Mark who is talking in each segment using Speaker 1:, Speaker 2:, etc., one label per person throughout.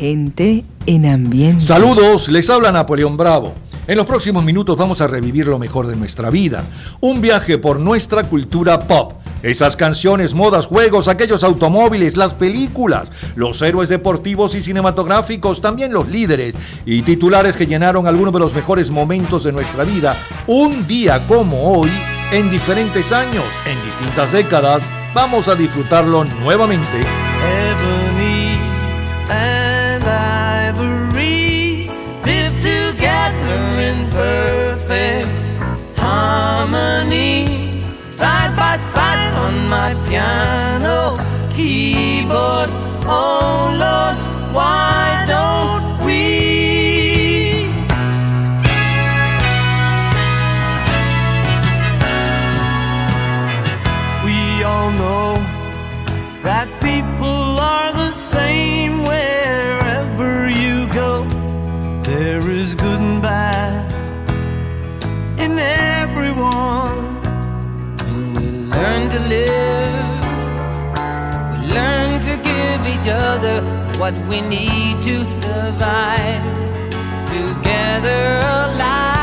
Speaker 1: Gente en ambiente.
Speaker 2: Saludos, les habla Napoleón Bravo. En los próximos minutos vamos a revivir lo mejor de nuestra vida. Un viaje por nuestra cultura pop. Esas canciones, modas, juegos, aquellos automóviles, las películas, los héroes deportivos y cinematográficos, también los líderes y titulares que llenaron algunos de los mejores momentos de nuestra vida, un día como hoy, en diferentes años, en distintas décadas, vamos a disfrutarlo nuevamente.
Speaker 3: My piano keyboard. Oh Lord, why what we need to survive. Together alive,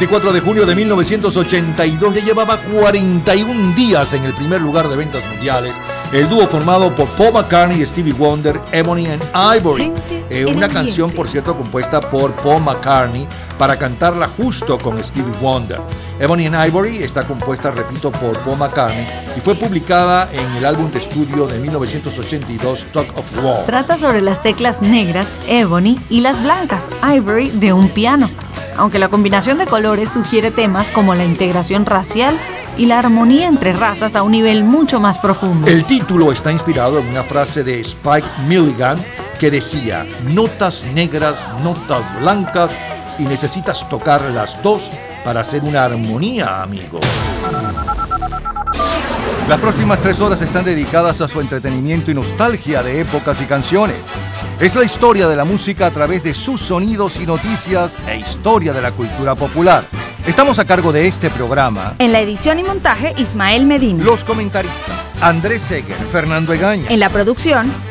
Speaker 2: 24 de junio de 1982 ya llevaba 41 días en el primer lugar de ventas mundiales. El dúo formado por Paul McCartney y Stevie Wonder, Ebony and Ivory. Eh, una canción, por cierto, compuesta por Paul McCartney para cantarla justo con Stevie Wonder. Ebony and Ivory está compuesta, repito, por Paul McCartney y fue publicada en el álbum de estudio de 1982, Talk of War.
Speaker 4: Trata sobre las teclas negras, ebony, y las blancas, ivory, de un piano. Aunque la combinación de colores sugiere temas como la integración racial y la armonía entre razas a un nivel mucho más profundo.
Speaker 2: El título está inspirado en una frase de Spike Milligan que decía, notas negras, notas blancas, y necesitas tocar las dos para hacer una armonía, amigo. Las próximas tres horas están dedicadas a su entretenimiento y nostalgia de épocas y canciones. Es la historia de la música a través de sus sonidos y noticias e historia de la cultura popular. Estamos a cargo de este programa
Speaker 4: En la edición y montaje, Ismael Medina.
Speaker 2: los comentaristas Andrés Seger, Fernando Egaña.
Speaker 4: En la producción,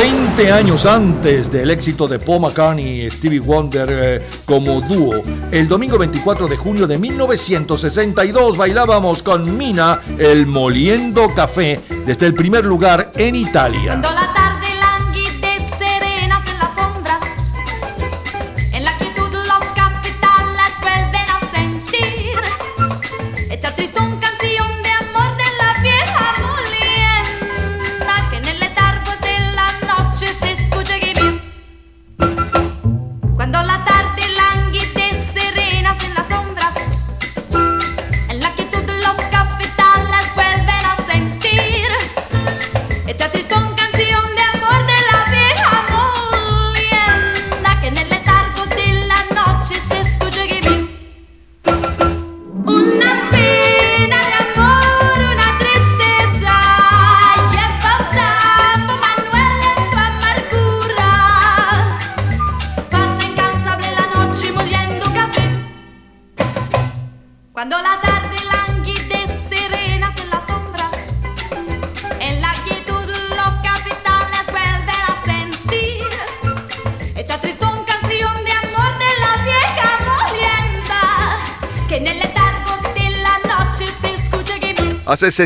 Speaker 2: 20 años antes del éxito de Paul McCartney y Stevie Wonder eh, como dúo, el domingo 24 de junio de 1962 bailábamos con Mina el Moliendo Café desde el primer lugar en Italia.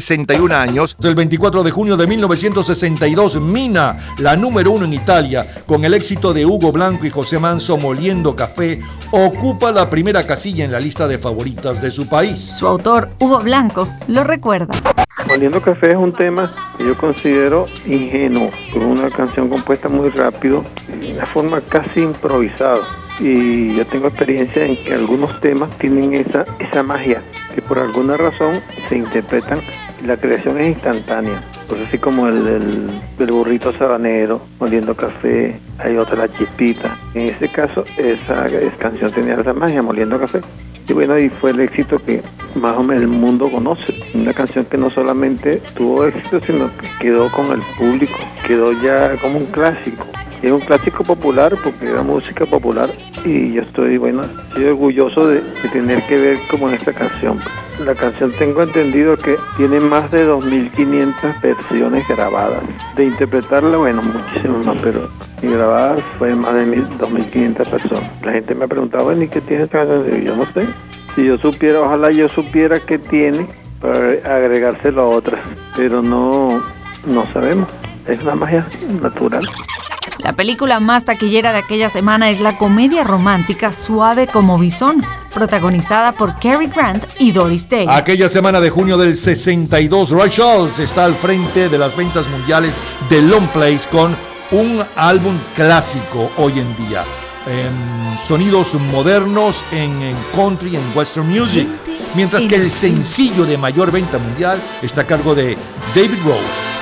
Speaker 2: 61 años, el 24 de junio de 1962, Mina, la número uno en Italia, con el éxito de Hugo Blanco y José Manso Moliendo Café, ocupa la primera casilla en la lista de favoritas de su país.
Speaker 4: Su autor, Hugo Blanco, lo recuerda.
Speaker 5: Moliendo Café es un tema que yo considero ingenuo, con una canción compuesta muy rápido, de una forma casi improvisada. Y yo tengo experiencia en que algunos temas tienen esa, esa magia, que por alguna razón se interpretan la creación es instantánea. Pues así como el del burrito sabanero, moliendo café, hay otra, la chispita. En ese caso, esa, esa canción tenía esa magia, moliendo café. Y bueno, y fue el éxito que más o menos el mundo conoce. Una canción que no solamente tuvo éxito, sino que quedó con el público, quedó ya como un clásico. Es un clásico popular porque era música popular y yo estoy, bueno, estoy orgulloso de, tener que ver como en esta canción. La canción tengo entendido que tiene más de 2.500 versiones grabadas. De interpretarla, bueno, muchísimas más, pero y grabadas fue más de mil- 2.500 personas. La gente me ha preguntado, bueno, ¿y qué tiene esta canción? Yo no sé. Si yo supiera, ojalá yo supiera qué tiene para agregárselo a otras, pero no, no sabemos. Es una magia natural.
Speaker 4: La película más taquillera de aquella semana es la comedia romántica Suave como Bison, protagonizada por Cary Grant y Doris Day.
Speaker 2: Aquella semana de junio del 62, Ray Charles está al frente de las ventas mundiales de Long Plays con un álbum clásico hoy en día. Em, sonidos modernos en, en country, en western music. Mientras que el sencillo de mayor venta mundial está a cargo de David Rose.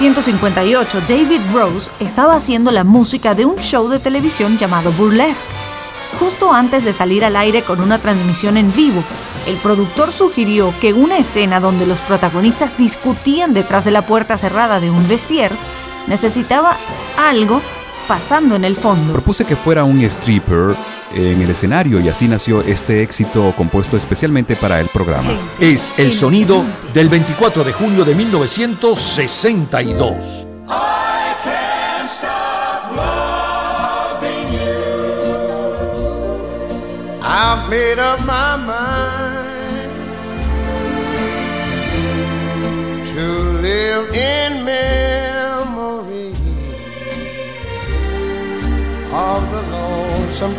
Speaker 4: 1958, David Rose estaba haciendo la música de un show de televisión llamado Burlesque. Justo antes de salir al aire con una transmisión en vivo, el productor sugirió que una escena donde los protagonistas discutían detrás de la puerta cerrada de un vestier necesitaba algo pasando en el fondo.
Speaker 6: Propuse que fuera un stripper en el escenario y así nació este éxito compuesto especialmente para el programa.
Speaker 2: Es el sonido del 24 de junio de 1962.
Speaker 3: I've made up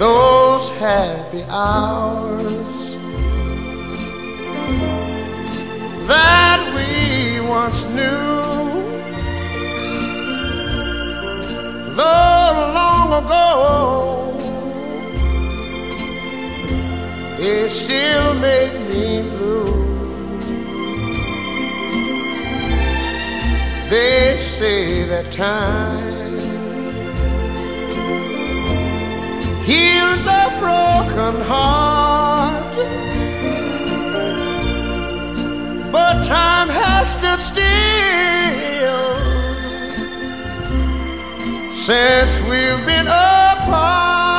Speaker 7: Those happy hours that we once knew. Though long ago, it still make me blue. They say that time heals a broken heart. But time has stood still since we've been apart.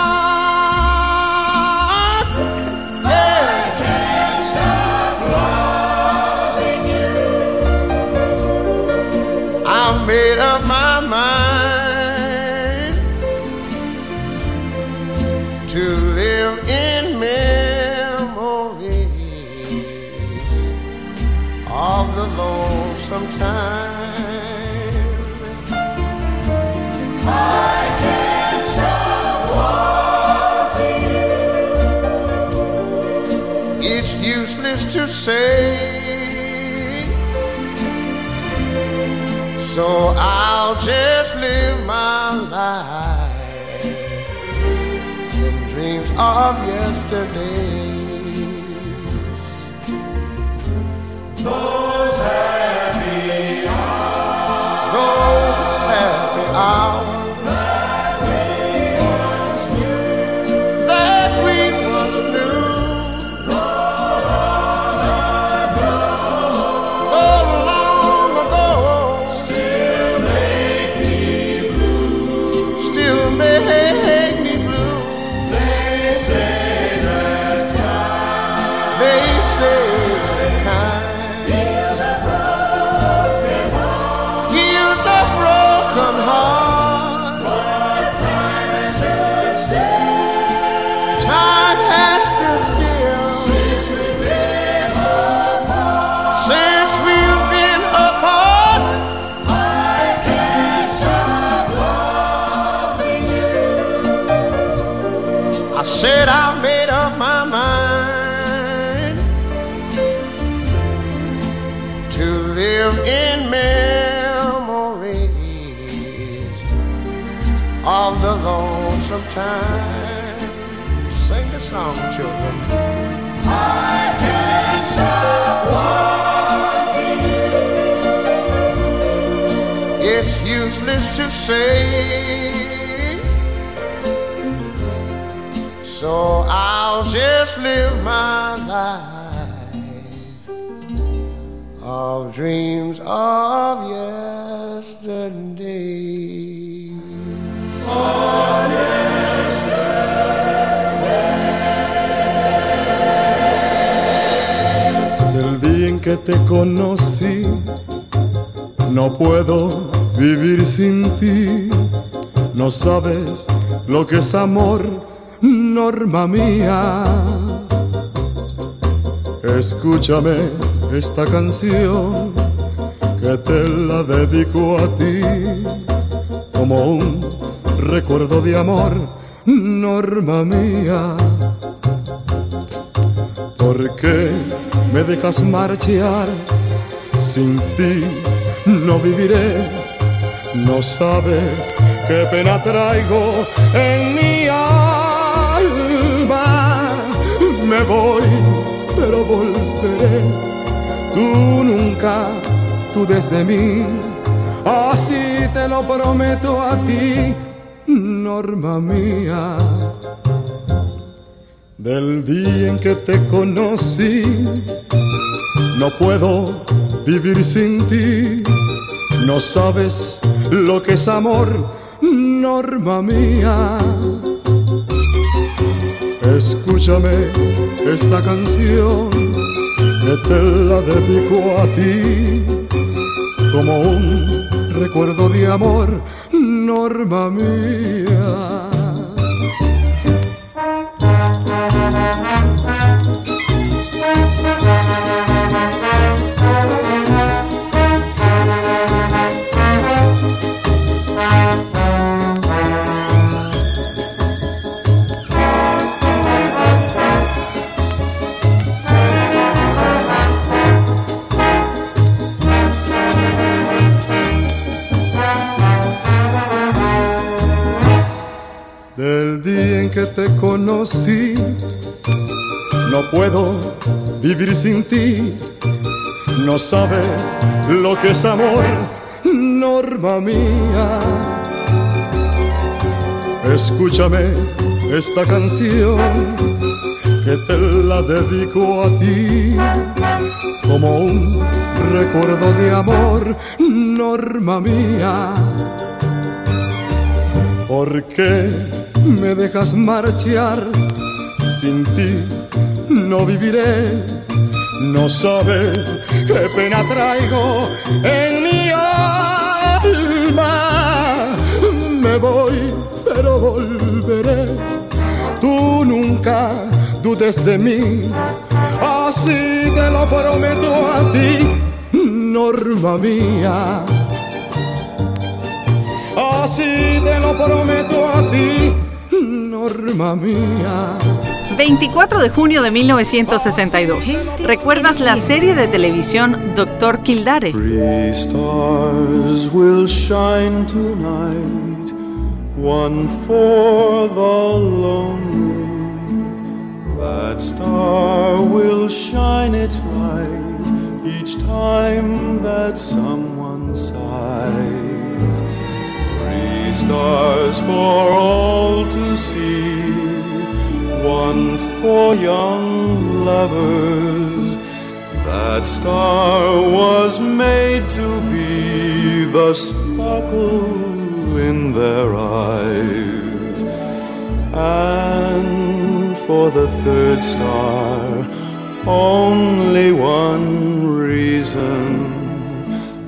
Speaker 7: Say. So I'll just live my life in dreams of yesterdays. Those happy hours. Those happy hours. Said I made up my mind to live in memories of the lonesome time. Sing the song, children. I can't stop wanting you. It's useless to say. So I'll just live my life of dreams of yesterday.
Speaker 8: Del día en que te conocí, no puedo vivir sin ti. No sabes lo que es amor, norma mía. Escúchame esta canción que te la dedico a ti como un recuerdo de amor, norma mía. ¿Por qué me dejas marchar? Sin ti no viviré. No sabes qué pena traigo en mi tú desde mí. Así te lo prometo a ti, norma mía. Del día en que te conocí, no puedo vivir sin ti. No sabes lo que es amor, norma mía. Escúchame esta canción que te la dedico a ti como un recuerdo de amor, norma mía. Conocí, no puedo vivir sin ti. No sabes lo que es amor, norma mía. Escúchame esta canción que te la dedico a ti como un recuerdo de amor, norma mía. ¿Por qué me dejas marchar? Sin ti no viviré. No sabes qué pena traigo en mi alma. Me voy, pero volveré. Tú nunca dudes de mí. Así te lo prometo a ti, norma mía. Así te lo prometo a ti, norma mía.
Speaker 4: 24 de junio de 1962. ¿Recuerdas la serie de televisión Doctor Kildare?
Speaker 9: Three stars will shine tonight, one for the lonely. That star will shine its light each time that someone sighs. Three stars for all to see, one for young lovers. That star was made to be the sparkle in their eyes. And for the third star, only one reason.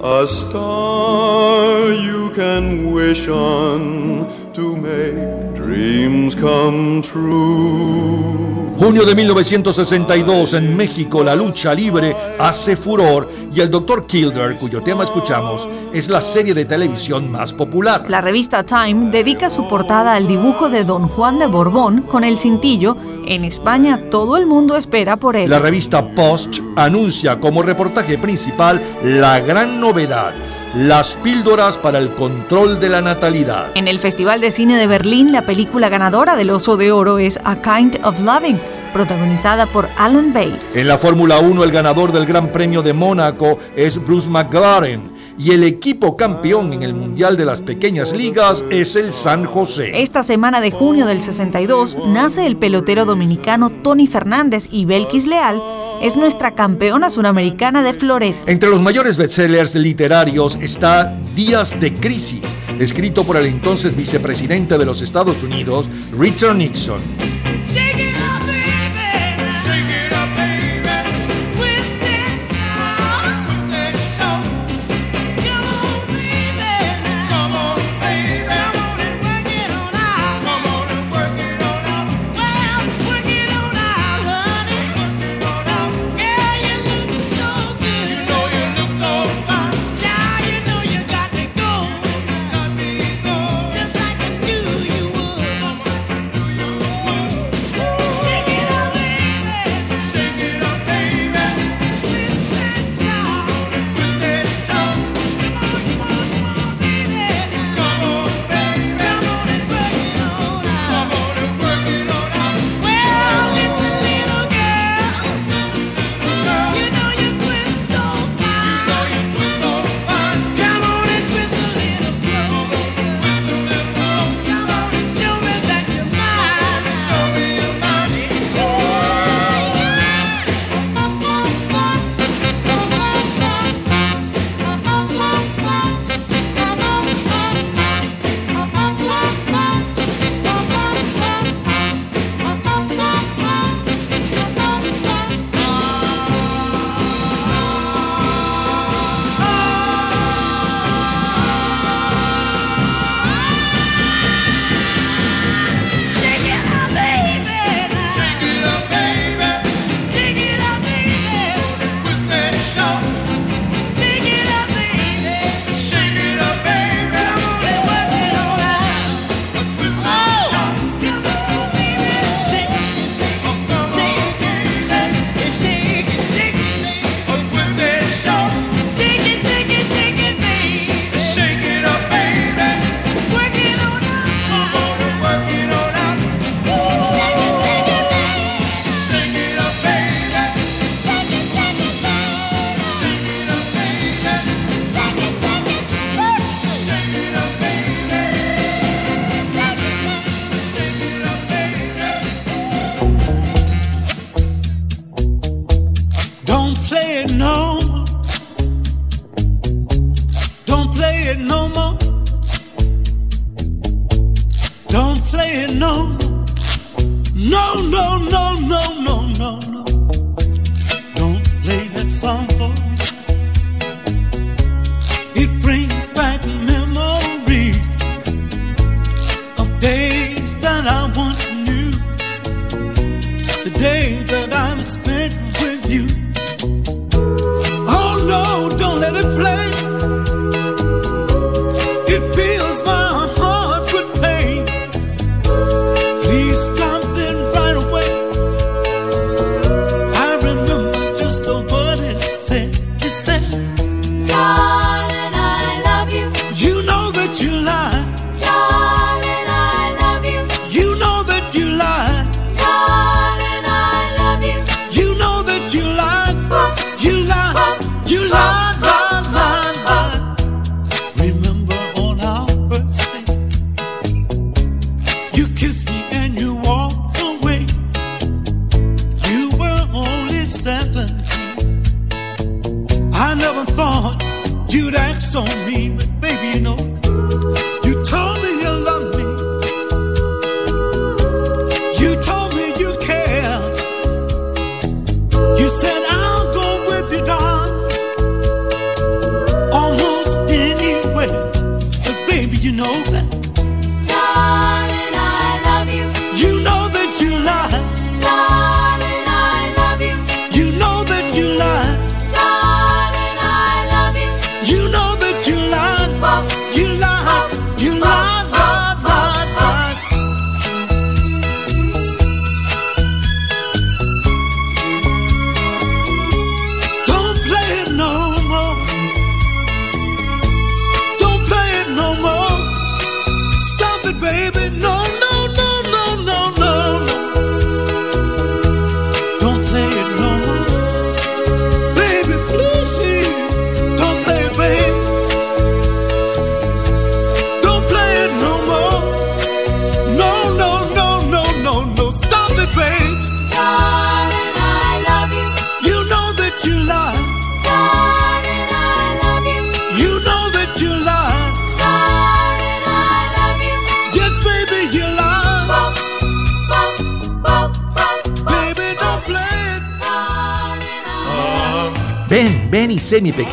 Speaker 9: A star you can wish on to make dreams come true.
Speaker 2: Junio de 1962 en México la lucha libre hace furor y el Dr. Kildare, cuyo tema escuchamos, es la serie de televisión más popular.
Speaker 4: La revista Time dedica su portada al dibujo de Don Juan de Borbón con el cintillo En España todo el mundo espera por él.
Speaker 2: La revista Post anuncia como reportaje principal la gran novedad, las píldoras para el control de la natalidad.
Speaker 4: En el Festival de Cine de Berlín, la película ganadora del Oso de Oro es A Kind of Loving, protagonizada por Alan Bates.
Speaker 2: En la Fórmula 1 el ganador del Gran Premio de Mónaco es Bruce McLaren y el equipo campeón en el Mundial de las Pequeñas Ligas es el San José.
Speaker 4: Esta semana de junio del 62 nace el pelotero dominicano Tony Fernández y Belkis Leal es nuestra campeona suramericana de floret.
Speaker 2: Entre los mayores bestsellers literarios está Días de Crisis, escrito por el entonces vicepresidente de los Estados Unidos, Richard Nixon.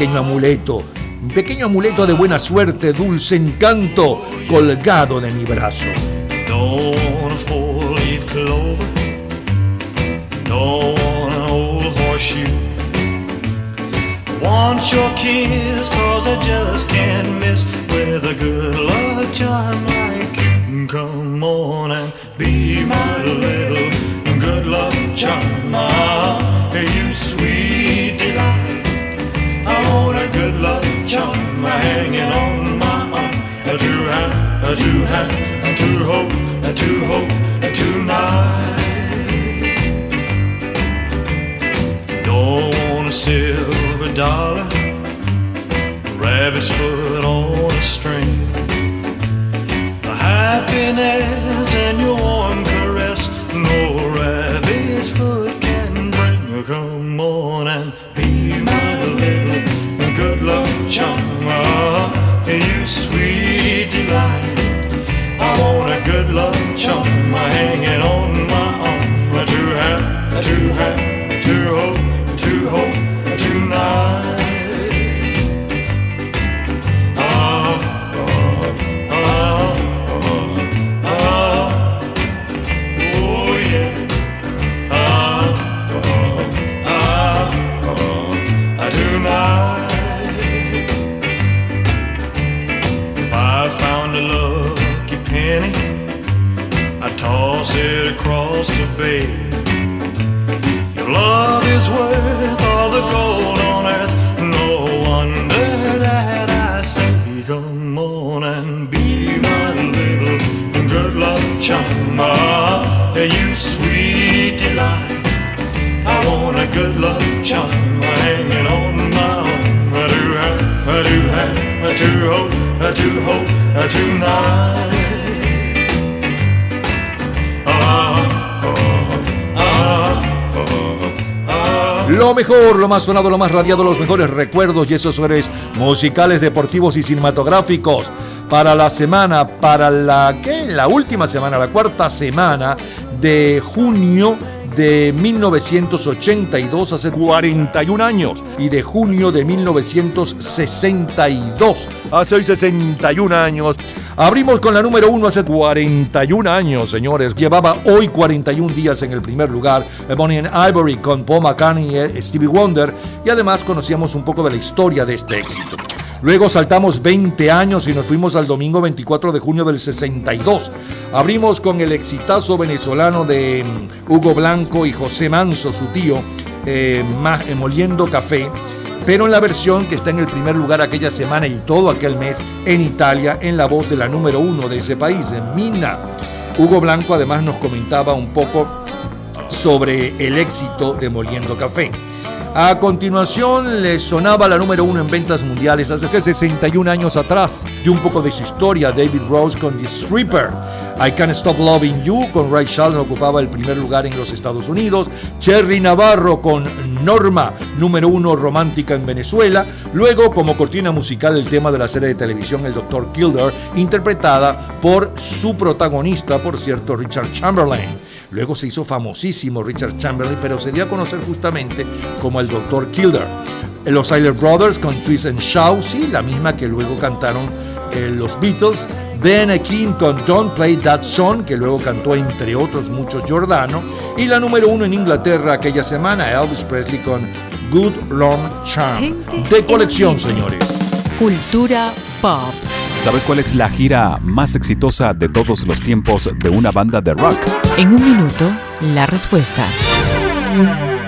Speaker 2: pequeño amuleto, un pequeño amuleto de buena suerte, dulce encanto, colgado de mi brazo.
Speaker 9: Want your kiss, cause I just can't miss with a good luck charm. you have
Speaker 2: Lo mejor, lo más sonado, lo más radiado, los mejores recuerdos y esos seres musicales, deportivos y cinematográficos para la semana, para la que la última semana, la cuarta semana de junio de 1982, hace 41 años, y de junio de 1962, hace 61 años. Abrimos con la número uno hace 41 años, señores. Llevaba hoy 41 días en el primer lugar, Ebony and Ivory con Paul McCartney y Stevie Wonder, y además conocíamos un poco de la historia de este éxito. Luego saltamos 20 años y nos fuimos al domingo 24 de junio del 62. Abrimos con el exitazo venezolano de mm, Hugo Blanco y José Manso, su tío, eh, eh, Moliendo Café, pero en la versión que está en el primer lugar aquella semana y todo aquel mes en Italia, en la voz de la número uno de ese país, de Mina. Hugo Blanco además nos comentaba un poco sobre el éxito de Moliendo Café. A continuación le sonaba la número uno en ventas mundiales hace 61 años atrás. Y un poco de su historia, David Rose con The Stripper. I Can't Stop Loving You con Ray Charles ocupaba el primer lugar en los Estados Unidos. Cherry Navarro con Norma, número uno romántica en Venezuela. Luego, como cortina musical, el tema de la serie de televisión El Dr. Kildare, interpretada por su protagonista, por cierto, Richard Chamberlain. Luego se hizo famosísimo Richard Chamberlain, pero se dio a conocer justamente como el Dr. Kildare. Los Tyler Brothers con Twist and Shout, sí, la misma que luego cantaron eh, los Beatles. Ben King con Don't Play That Song, que luego cantó entre otros muchos Giordano. Y la número uno en Inglaterra aquella semana, Elvis Presley con Good Long Charm. De colección, señores.
Speaker 4: Cultura pop.
Speaker 6: ¿Sabes cuál es la gira más exitosa de todos los tiempos de una banda de rock?
Speaker 1: En un minuto, la respuesta.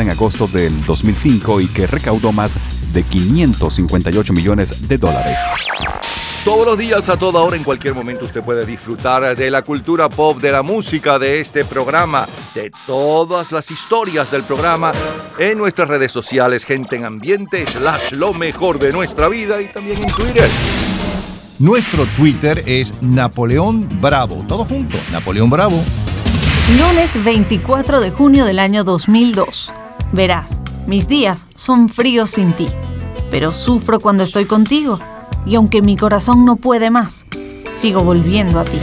Speaker 6: en agosto del 2005 y que recaudó más de 558 millones de dólares.
Speaker 2: Todos los días, a toda hora, en cualquier momento, usted puede disfrutar de la cultura pop, de la música, de este programa, de todas las historias del programa en nuestras redes sociales, gente en ambiente, slash lo mejor de nuestra vida y también en Twitter. Nuestro Twitter es Napoleón Bravo. Todo junto, Napoleón Bravo.
Speaker 4: Lunes 24 de junio del año 2002. Verás, mis días son fríos sin ti, pero sufro cuando estoy contigo. Y aunque mi corazón no puede más, sigo volviendo a ti.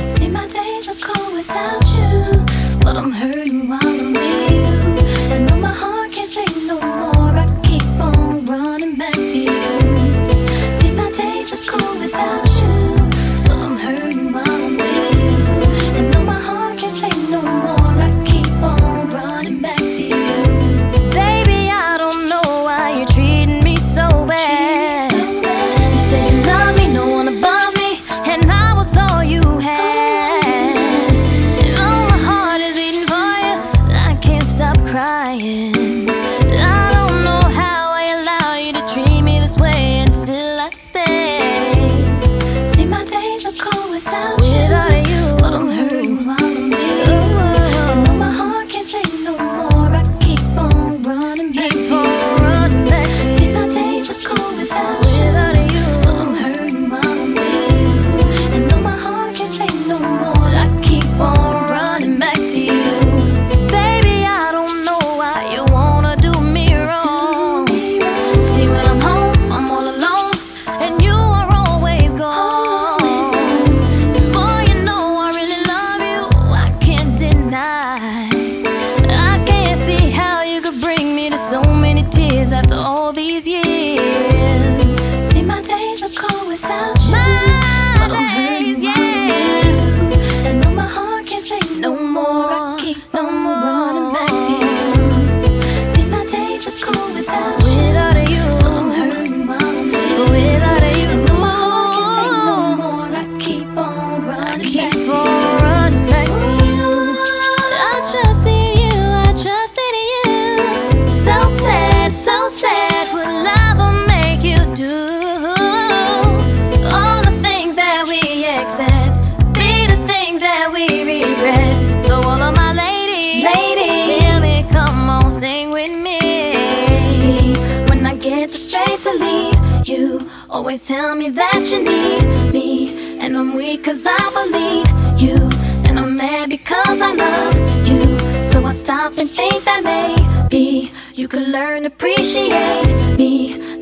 Speaker 10: Tell me that you need me, and I'm weak 'cause I believe you, and I'm mad because I love you. So I stop and think that maybe you could learn to appreciate me.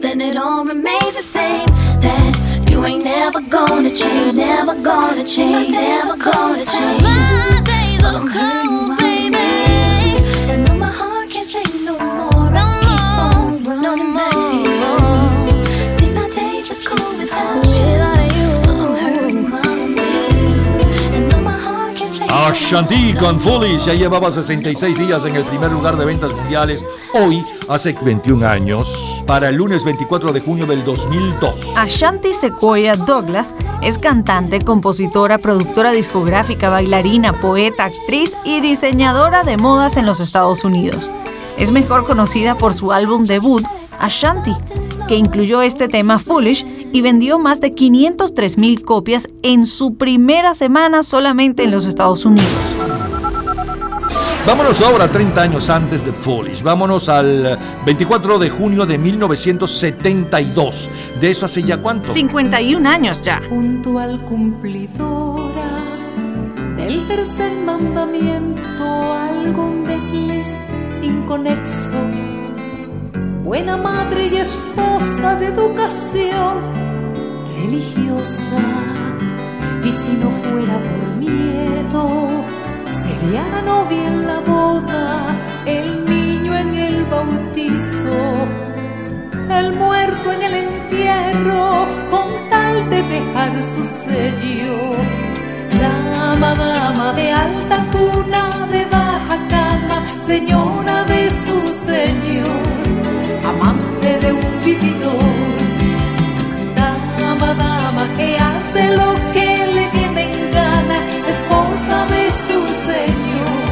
Speaker 10: Then it all remains the same. That you ain't never gonna change, never gonna change, never gonna change. My days are
Speaker 2: Ashanti con Foolish ya llevaba 66 días en el primer lugar de ventas mundiales. Hoy, hace 21 años, para el lunes 24 de junio del 2002.
Speaker 4: Ashanti Sequoia Douglas es cantante, compositora, productora discográfica, bailarina, poeta, actriz y diseñadora de modas en los Estados Unidos. Es mejor conocida por su álbum debut, Ashanti, que incluyó este tema Foolish y vendió más de 503 mil copias en su primera semana solamente en los Estados Unidos.
Speaker 2: Vámonos ahora 30 años antes de Foolish. Vámonos al 24 de junio de 1972. ¿De eso hace ya cuánto?
Speaker 4: 51 años ya.
Speaker 11: puntual cumplidora del tercer mandamiento, algún desliz inconexo. Buena madre y esposa de educación religiosa. Y si no fuera por miedo, sería la novia en la boda, el niño en el bautizo el muerto en el entierro con tal de dejar su sello. Dama, dama de alta cuna, de baja cama, señora de su señor, amante de un vividor. Dama, dama que hace lo que le viene en gana, esposa de su señor,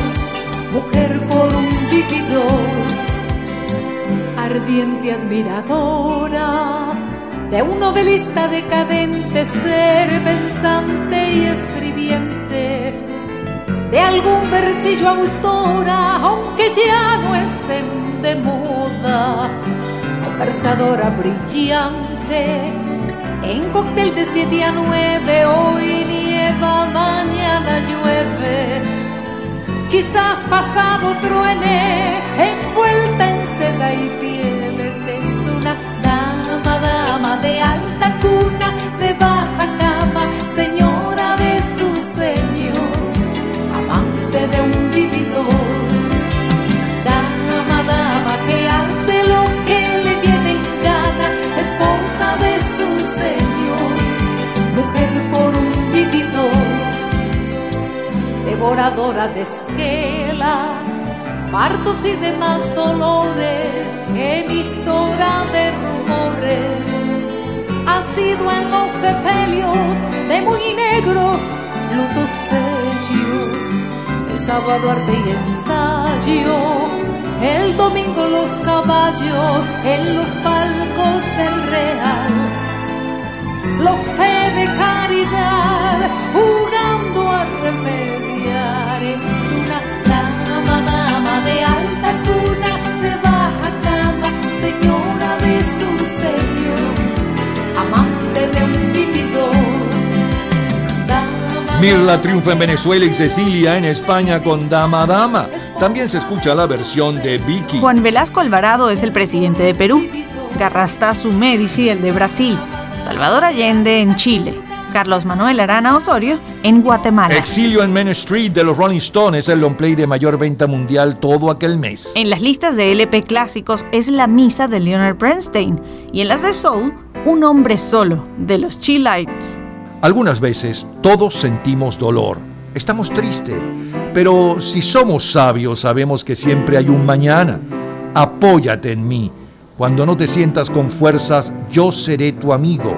Speaker 11: mujer por un vividor ardiente admiradora de un novelista decadente, ser pensante y escribiente, de algún versillo autora, aunque ya no estén de moda, conversadora brillante, en cóctel de 7 a 9, hoy nieva, mañana llueve. Quizás pasado truene, envuelta en seda y pieles, es una dama, dama de alta cuna, de baja devoradora de esquela, partos y demás dolores, emisora de rumores, ha sido en los sepelios de muy negros lutos sellos, el sábado arte y ensayo, el domingo los caballos en los palcos del real los té de caridad jugando a remediar.
Speaker 2: Mirla triunfa en Venezuela y Cecilia en España con Dama Dama. También se escucha la versión de Vicky.
Speaker 4: Juan Velasco Alvarado es el presidente de Perú, Garrastazu Medici el de Brasil, Salvador Allende en Chile, Carlos Manuel Arana Osorio en Guatemala.
Speaker 2: Exilio en Main Street de los Rolling Stones es el long play de mayor venta mundial todo aquel mes.
Speaker 4: En las listas de LP clásicos es La Misa de Leonard Bernstein y en las de Soul, Un hombre solo de los Chillites.
Speaker 2: Algunas veces todos sentimos dolor, estamos tristes, pero si somos sabios sabemos que siempre hay un mañana. Apóyate en mí. Cuando no te sientas con fuerzas, yo seré tu amigo.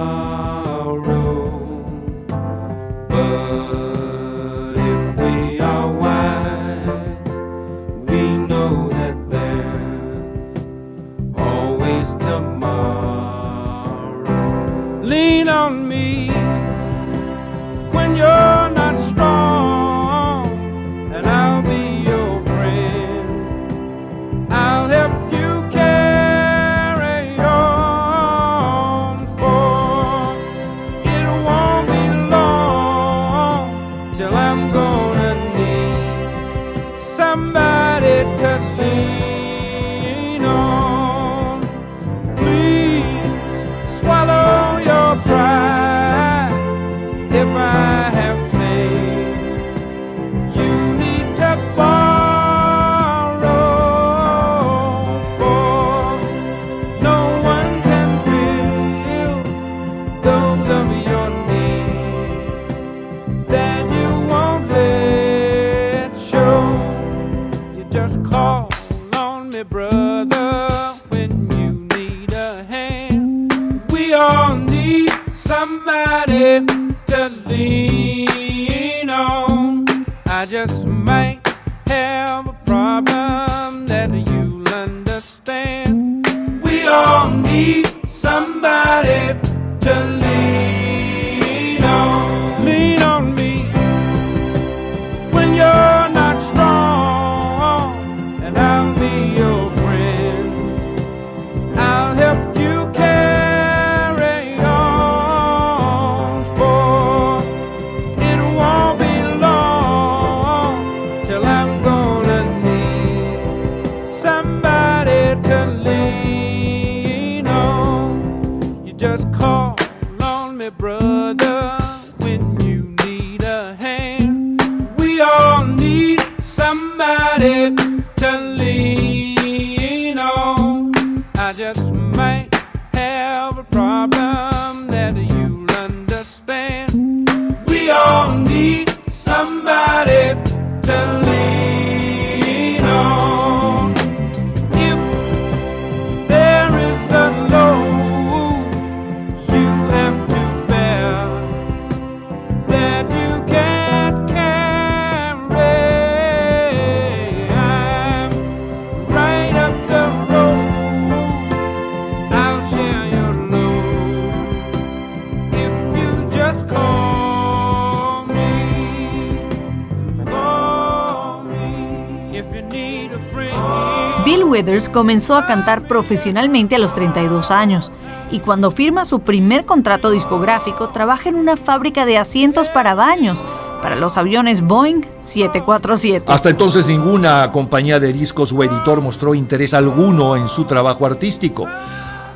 Speaker 4: comenzó a cantar profesionalmente a los 32 años y cuando firma su primer contrato discográfico trabaja en una fábrica de asientos para baños para los aviones Boeing 747.
Speaker 2: Hasta entonces ninguna compañía de discos o editor mostró interés alguno en su trabajo artístico.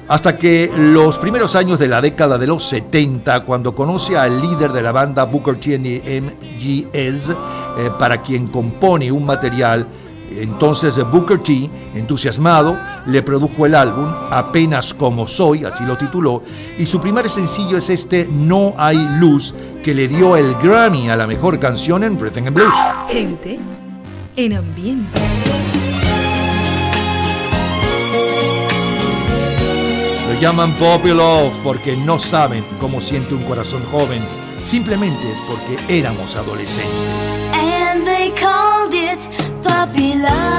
Speaker 2: Hasta que los primeros años de la década de los 70, cuando conoce al líder de la banda Booker T MGS, eh, para quien compone un material, entonces Booker T, entusiasmado, le produjo el álbum Apenas como soy, así lo tituló, y su primer sencillo es este No hay luz, que le dio el Grammy a la mejor canción en Rhythm and Blues.
Speaker 12: Gente en ambiente.
Speaker 2: Lo llaman Puppy Love porque no saben cómo siente un corazón joven, simplemente porque éramos adolescentes.
Speaker 13: And they called it puppy love.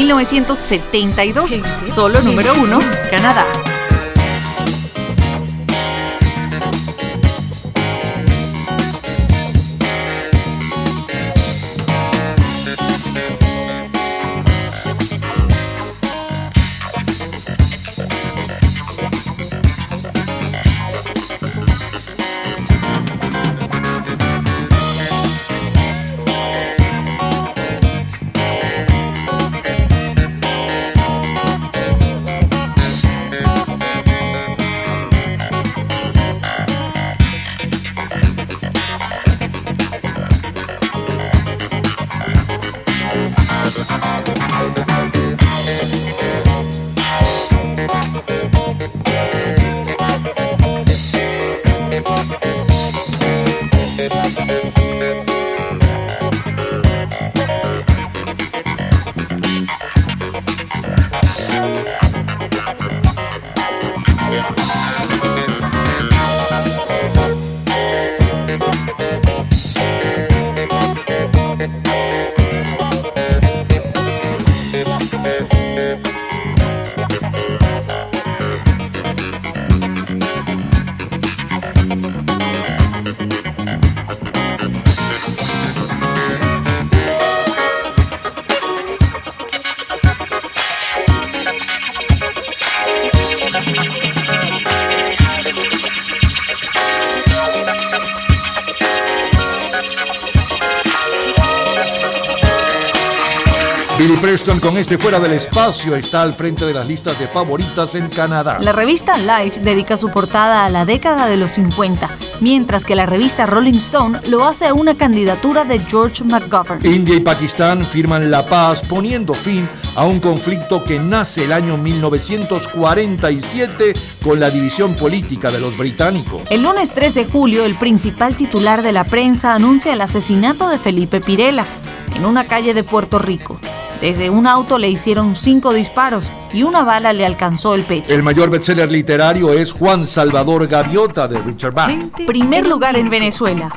Speaker 4: 1972, solo número uno, Canadá.
Speaker 2: este Fuera del Espacio está al frente de las listas de favoritas en Canadá.
Speaker 4: La revista Life dedica su portada a la década de los 50, mientras que la revista Rolling Stone lo hace a una candidatura de George McGovern.
Speaker 2: India y Pakistán firman la paz poniendo fin a un conflicto que nace el año 1947 con la división política de los británicos.
Speaker 4: El lunes 3 de julio, el principal titular de la prensa anuncia el asesinato de Felipe Pirela en una calle de Puerto Rico. Desde un auto le hicieron cinco disparos y una bala le alcanzó el pecho.
Speaker 2: El mayor bestseller literario es Juan Salvador Gaviota de Richard Bach.
Speaker 4: Primer lugar en Venezuela.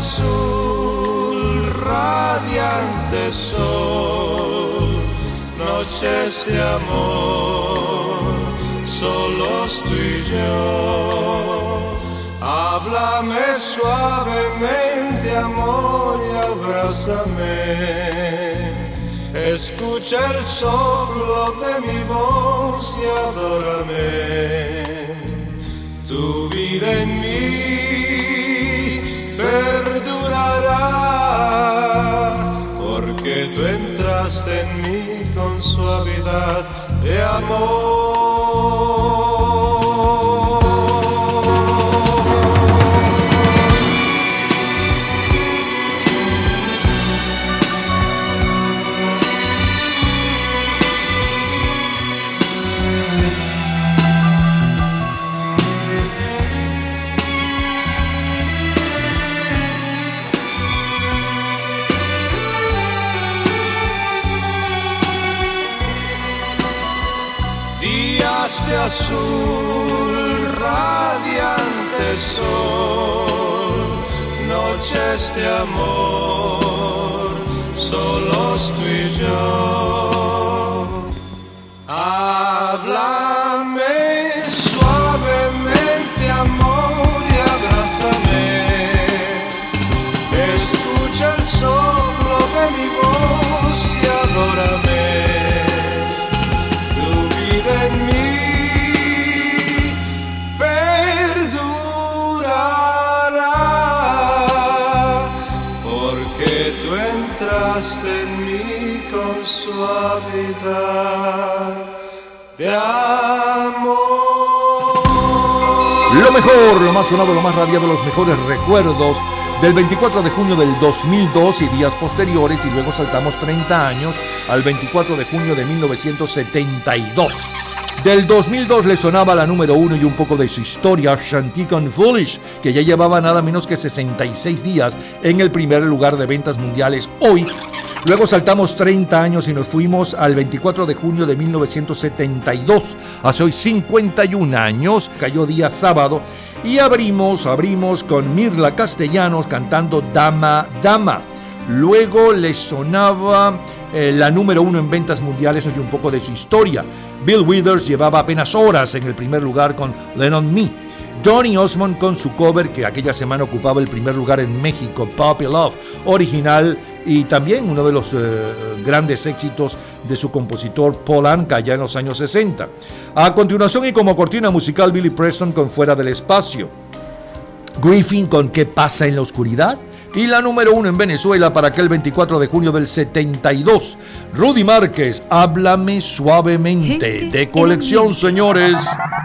Speaker 14: Azul, radiante sol, noches de amor, solos tú y yo. Háblame suavemente, amor, y abrázame. Escucha el soplo de mi voz y adórame. Tu vida en mí porque tú entraste en mí con suavidad de amor. Azul, radiante sol, noches de amor, solos tú y yo. Háblame suavemente, amor, y abrázame. Escucha el soplo de mi voz y adórame.
Speaker 2: Lo mejor, lo más sonado, lo más radiado, los mejores recuerdos del 24 de junio del 2002 y días posteriores y luego saltamos 30 años al 24 de junio de 1972. Del 2002 le sonaba la número uno y un poco de su historia, Shantique and Foolish, que ya llevaba nada menos que 66 días en el primer lugar de ventas mundiales hoy. Luego saltamos 30 años y nos fuimos al 24 de junio de 1972. Hace hoy 51 años, cayó día sábado, y abrimos, abrimos con Mirla Castellanos cantando Dama, Dama. Luego le sonaba eh, la número uno en ventas mundiales y un poco de su historia. Bill Withers llevaba apenas horas en el primer lugar con Lennon Me. Donny Osmond con su cover que aquella semana ocupaba el primer lugar en México, Puppy Love, original y también uno de los eh, grandes éxitos de su compositor Paul Anka ya en los años 60. A continuación y como cortina musical Billy Preston con Fuera del Espacio. Griffin con ¿Qué pasa en la oscuridad? Y la número uno en Venezuela para aquel 24 de junio del 72. Rudy Márquez, Háblame suavemente. De colección, señores.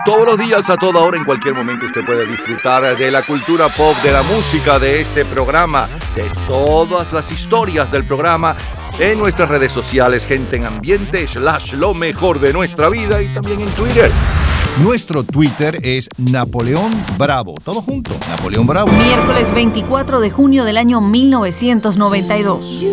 Speaker 15: Todos los días, a toda hora, en cualquier momento, usted puede disfrutar de la cultura pop, de la música, de este programa, de todas las historias del programa en nuestras redes sociales, gente en ambiente, slash lo mejor de nuestra vida y también en Twitter.
Speaker 2: Nuestro Twitter es Napoleón Bravo. Todo junto, Napoleón Bravo.
Speaker 16: Miércoles 24 de junio del año 1992.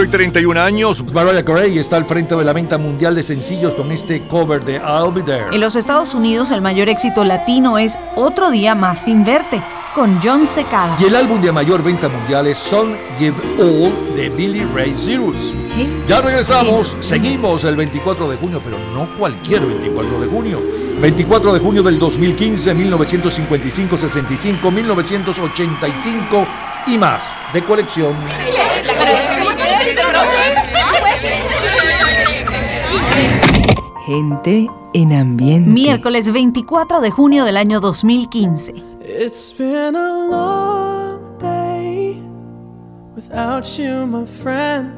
Speaker 2: Hoy 31 años, Mariah Carey está al frente de la venta mundial de sencillos con este cover de I'll Be There.
Speaker 4: En los Estados Unidos el mayor éxito latino es Otro día más sin verte, con John Secada.
Speaker 2: Y el álbum de mayor venta mundial es Son Give All de Billy Ray Cyrus. Ya regresamos, seguimos el 24 de junio, pero no cualquier 24 de junio. 24 de junio del 2015, 1955, 65, 1985 y más de colección.
Speaker 1: Gente en ambiente.
Speaker 4: Miércoles 24 de junio del año 2015.
Speaker 17: It's been a long day without you, my friend.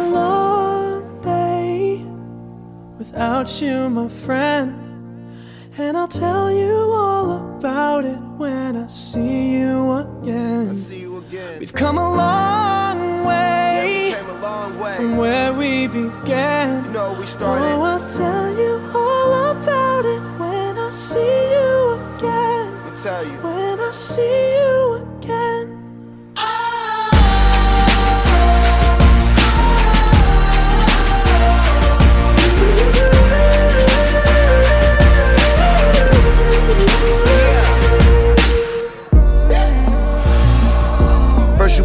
Speaker 17: Without you, my friend. And I'll tell you all about it when I see you again. We've come a long way, from where we began.
Speaker 7: You know, we started.
Speaker 17: Oh, I'll tell you all about it when I see you again.
Speaker 7: Let me tell you.
Speaker 17: When I see you again.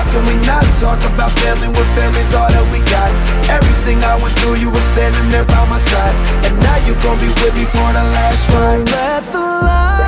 Speaker 18: How can we not talk about family when family's all that we got? Everything I went through, you were standing there by my side. And now you gon' be with me for the last ride.
Speaker 7: Let the light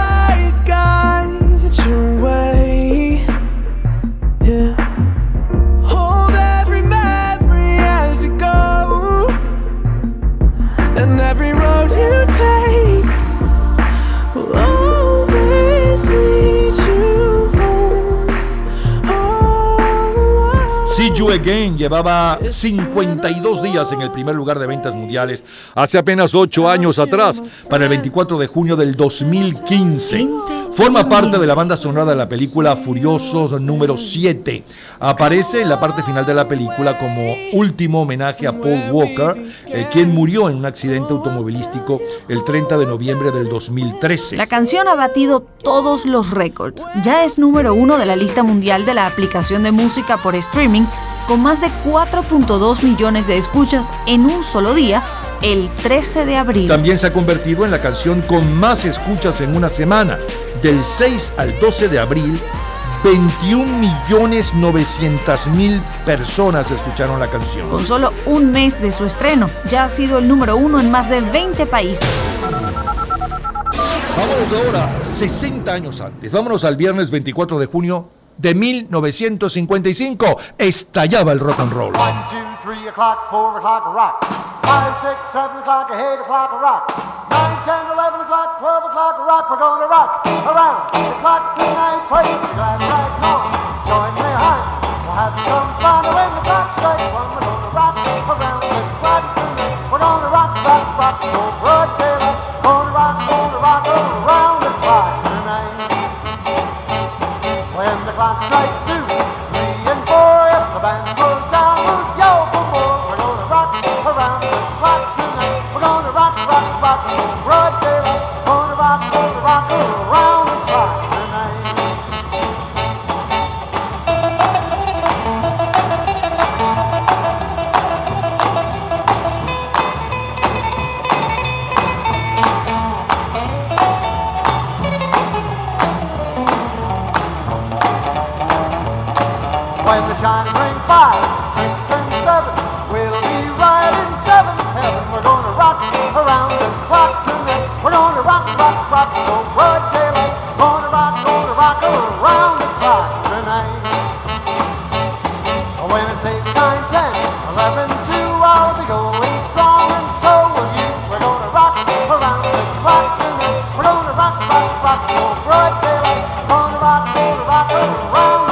Speaker 2: Again llevaba 52 días en el primer lugar de ventas mundiales hace apenas 8 años atrás, para el 24 de junio del 2015. Forma parte de la banda sonora de la película Furiosos número 7. Aparece en la parte final de la película como último homenaje a Paul Walker, eh, quien murió en un accidente automovilístico el 30 de noviembre del 2013.
Speaker 4: La canción ha batido todos los récords. Ya es número uno de la lista mundial de la aplicación de música por streaming, con más de 4.2 millones de escuchas en un solo día, el 13 de abril.
Speaker 2: También se ha convertido en la canción con más escuchas en una semana. Del 6 al 12 de abril, 21 millones 900 mil personas escucharon la canción.
Speaker 4: Con solo un mes de su estreno, ya ha sido el número uno en más de 20 países.
Speaker 2: Vámonos ahora 60 años antes. Vámonos al viernes 24 de junio de 1955. Estallaba el rock and roll.
Speaker 19: One, two, three o'clock, four o'clock, rock. Five, six, seven o'clock, o'clock, rock. Nine, ten, eleven o'clock, twelve o'clock, rock. We're gonna rock around tonight. On, join me high. We'll have some. We're gonna rock around the clock tonight. We're rock, rock, rock rock, rock around tonight. The clock strikes two, three, and four, if the band slows down, we'll yell for more. We're gonna rock around the clock tonight. We're gonna rock, rock, rock broad daylight. Gonna rock, gonna rock around the clock tonight. The ring five, six, and seven, we'll be right in seventh heaven. We're gonna rock around the clock tonight. We're gonna rock, rock, rock till broad daylight. Gonna rock, gonna rock around the clock tonight. When it's eight, nine, ten, eleven, two, I'll be going strong, and so will you. We're gonna rock around the clock tonight. We're gonna rock, rock, rock till broad daylight. Gonna rock, gonna rock around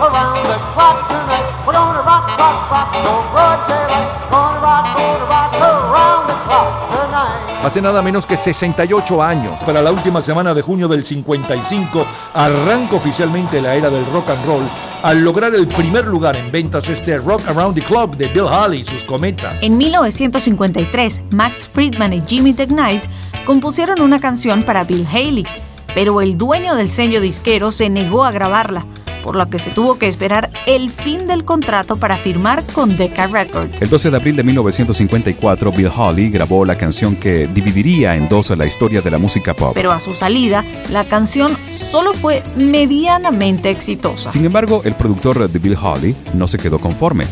Speaker 19: around the clock tonight. We're gonna rock, rock, rock till broad daylight. Gonna rock, gonna rock around the clock tonight.
Speaker 2: Hace nada menos que 68 años, para la última semana de junio del 55, arranca oficialmente la era del rock and roll al lograr el primer lugar en ventas este Rock Around the Clock de Bill Haley y sus cometas.
Speaker 4: En 1953, Max Friedman y Jimmy DeKnight compusieron una canción para Bill Haley, pero el dueño del sello disquero se negó a grabarla, por lo que se tuvo que esperar el fin del contrato para firmar con Decca Records.
Speaker 6: El 12 de abril de 1954, Bill Haley grabó la canción que dividiría en dos la historia de la música pop.
Speaker 4: Pero a su salida, la canción solo fue medianamente exitosa.
Speaker 6: Sin embargo, el productor de Bill Haley no se quedó conforme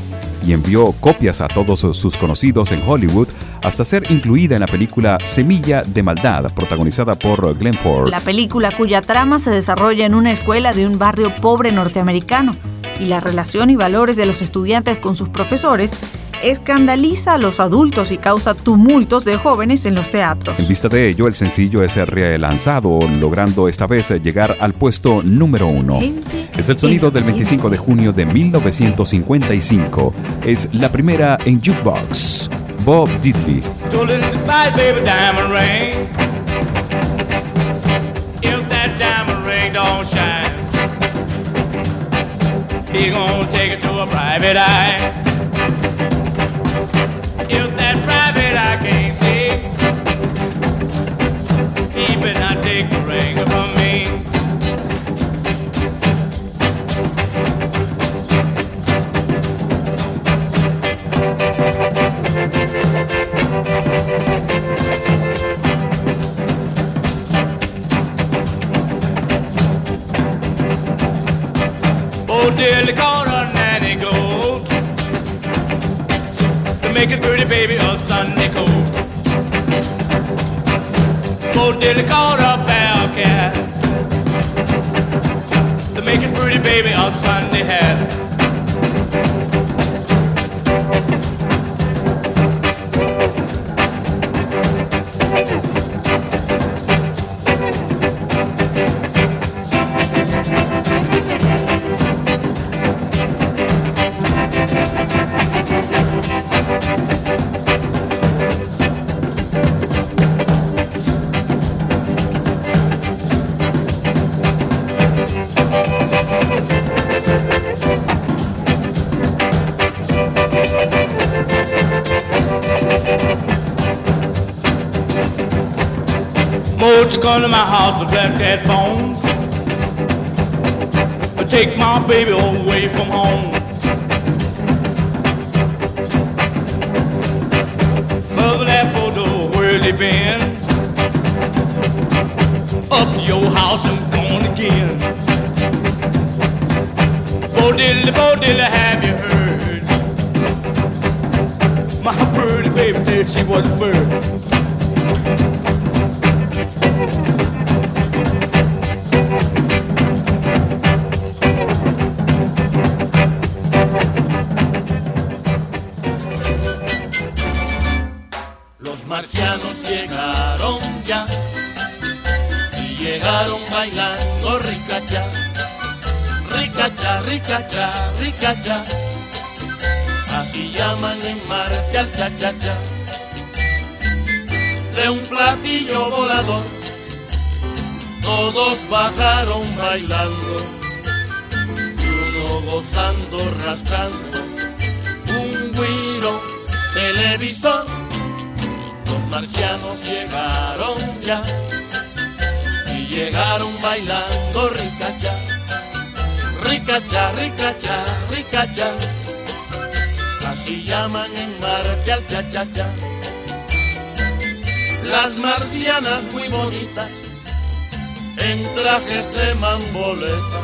Speaker 6: y envió copias a todos sus conocidos en Hollywood hasta ser incluida en la película Semilla de Maldad, protagonizada por Glenn Ford.
Speaker 4: La película cuya trama se desarrolla en una escuela de un barrio pobre norteamericano y la relación y valores de los estudiantes con sus profesores escandaliza a los adultos y causa tumultos de jóvenes en los teatros.
Speaker 6: En vista de ello, el sencillo es relanzado, logrando esta vez llegar al puesto número uno. Es el sonido del 25 de junio de 1955. Es la primera en Jukebox. Bob Diddley.
Speaker 20: Baby, diamond ring. If that diamond ring don't shine, he gonna take it to a private eye. Dearly called her nanny gold to make a pretty baby a Sunday coat. Oh, dearly called her bell cat to make a pretty baby a Sunday hat. Come to my house to black that phone? Take my baby away from home. Mother that photo, where they been? Up your house and gone again. Bo diddly, bo diddly, have you heard? My pretty baby said she was a bird.
Speaker 21: Ricacha, ricacha. Así llaman en Marte al cha-cha-cha. De un platillo volador, todos bajaron bailando, y uno gozando, rascando, un guiro televisor. Los marcianos llegaron ya y llegaron bailando ricacha, ricacha, ricacha, ricacha. Así llaman en Marte al cha-cha-cha. Las marcianas muy bonitas en trajes de mamboleta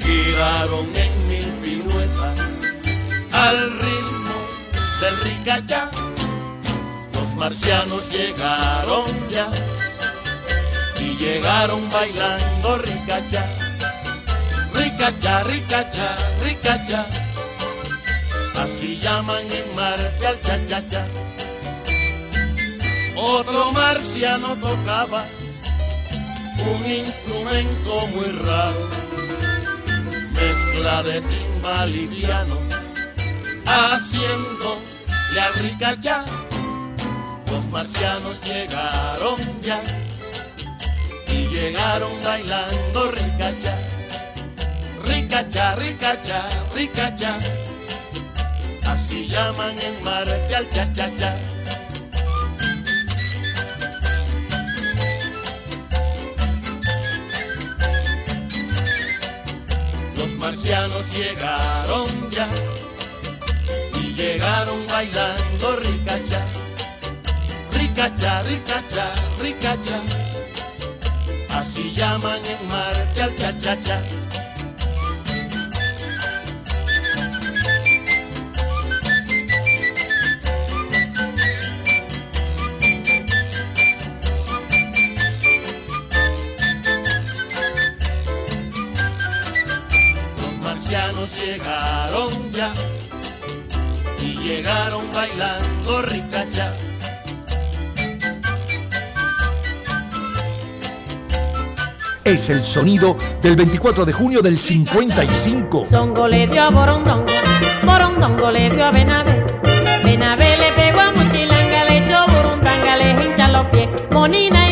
Speaker 21: giraron en mil piruetas al ritmo del ricachá. Los marcianos llegaron ya y llegaron bailando ricacha, ricacha, ricacha, ricacha. Así llaman en Marte al cha-cha-cha. Otro marciano tocaba un instrumento muy raro, mezcla de timbal y piano, haciéndole al ricachá. Los marcianos llegaron ya y llegaron bailando ricacha, ricacha, ricacha, ricacha. Así llaman en Marte al cha-cha-cha. Los marcianos llegaron ya y llegaron bailando ricacha, ricacha, ricacha, ricacha. Así llaman en Marte al cha-cha-cha. Los llegaron bailando ricacha.
Speaker 2: Es el sonido del 24 de junio del 55.
Speaker 22: Songo le dio a Borondongo, Borondongo le dio a Benavé. Benavé le pegó a Muchilanga, le echó Burundanga, le hincha los pies. Monina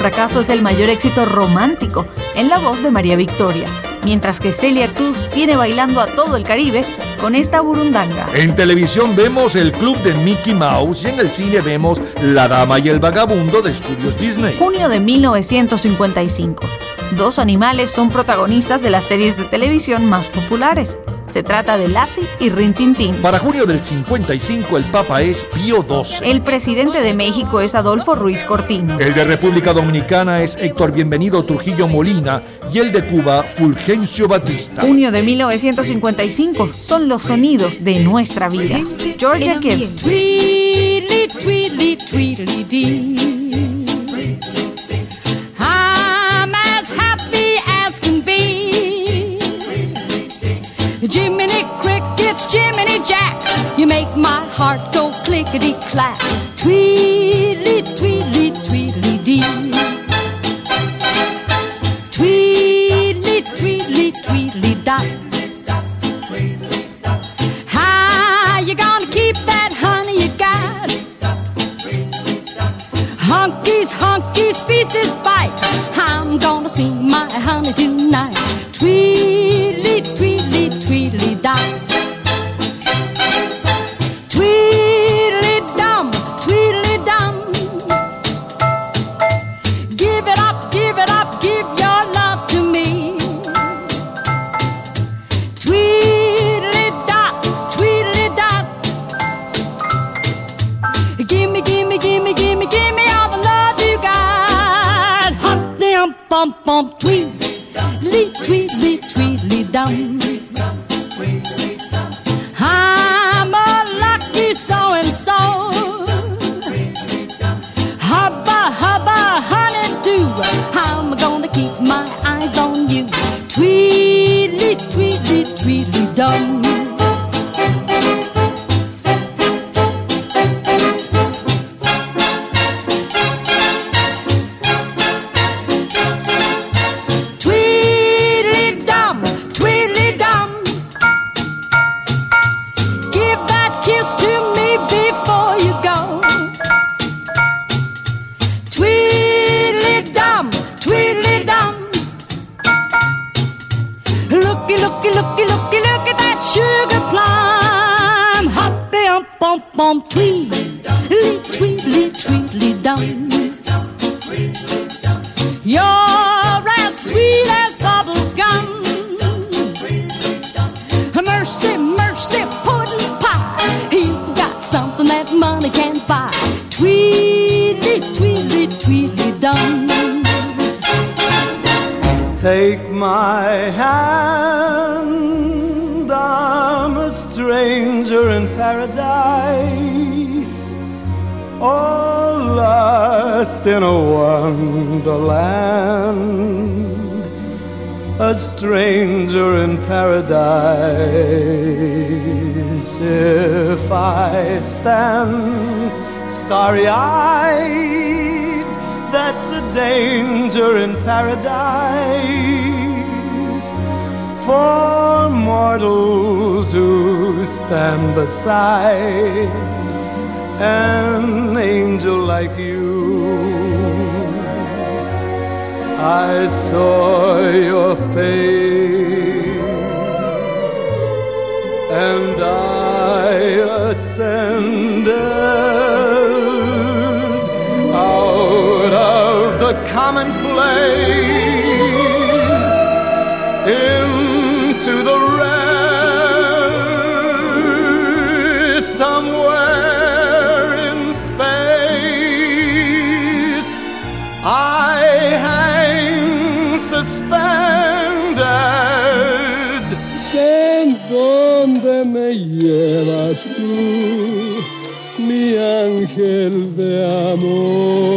Speaker 4: fracaso es el mayor éxito romántico, en la voz de María Victoria, mientras que Celia Cruz tiene bailando a todo el Caribe con esta burundanga.
Speaker 2: En televisión vemos el club de Mickey Mouse y en el cine vemos La Dama y el Vagabundo de Estudios Disney.
Speaker 4: Junio de 1955. Dos animales son protagonistas de las series de televisión más populares. Se trata de Lassie y Rin Tin Tin.
Speaker 2: Para junio del 55 el Papa es Pío XII.
Speaker 4: El presidente de México es Adolfo Ruiz Cortines.
Speaker 2: El de República Dominicana es Héctor Bienvenido Trujillo Molina y el de Cuba Fulgencio Batista.
Speaker 4: Junio de 1955 son los sonidos de nuestra vida. Georgia Gibbs.
Speaker 23: Clickety clack.
Speaker 24: Wonderland. A stranger in paradise. If I stand starry eyed
Speaker 7: that's a danger in paradise for mortals who stand beside an angel like you. I saw your face and I ascended out of the commonplace into the
Speaker 9: llevas tú, mi ángel de amor.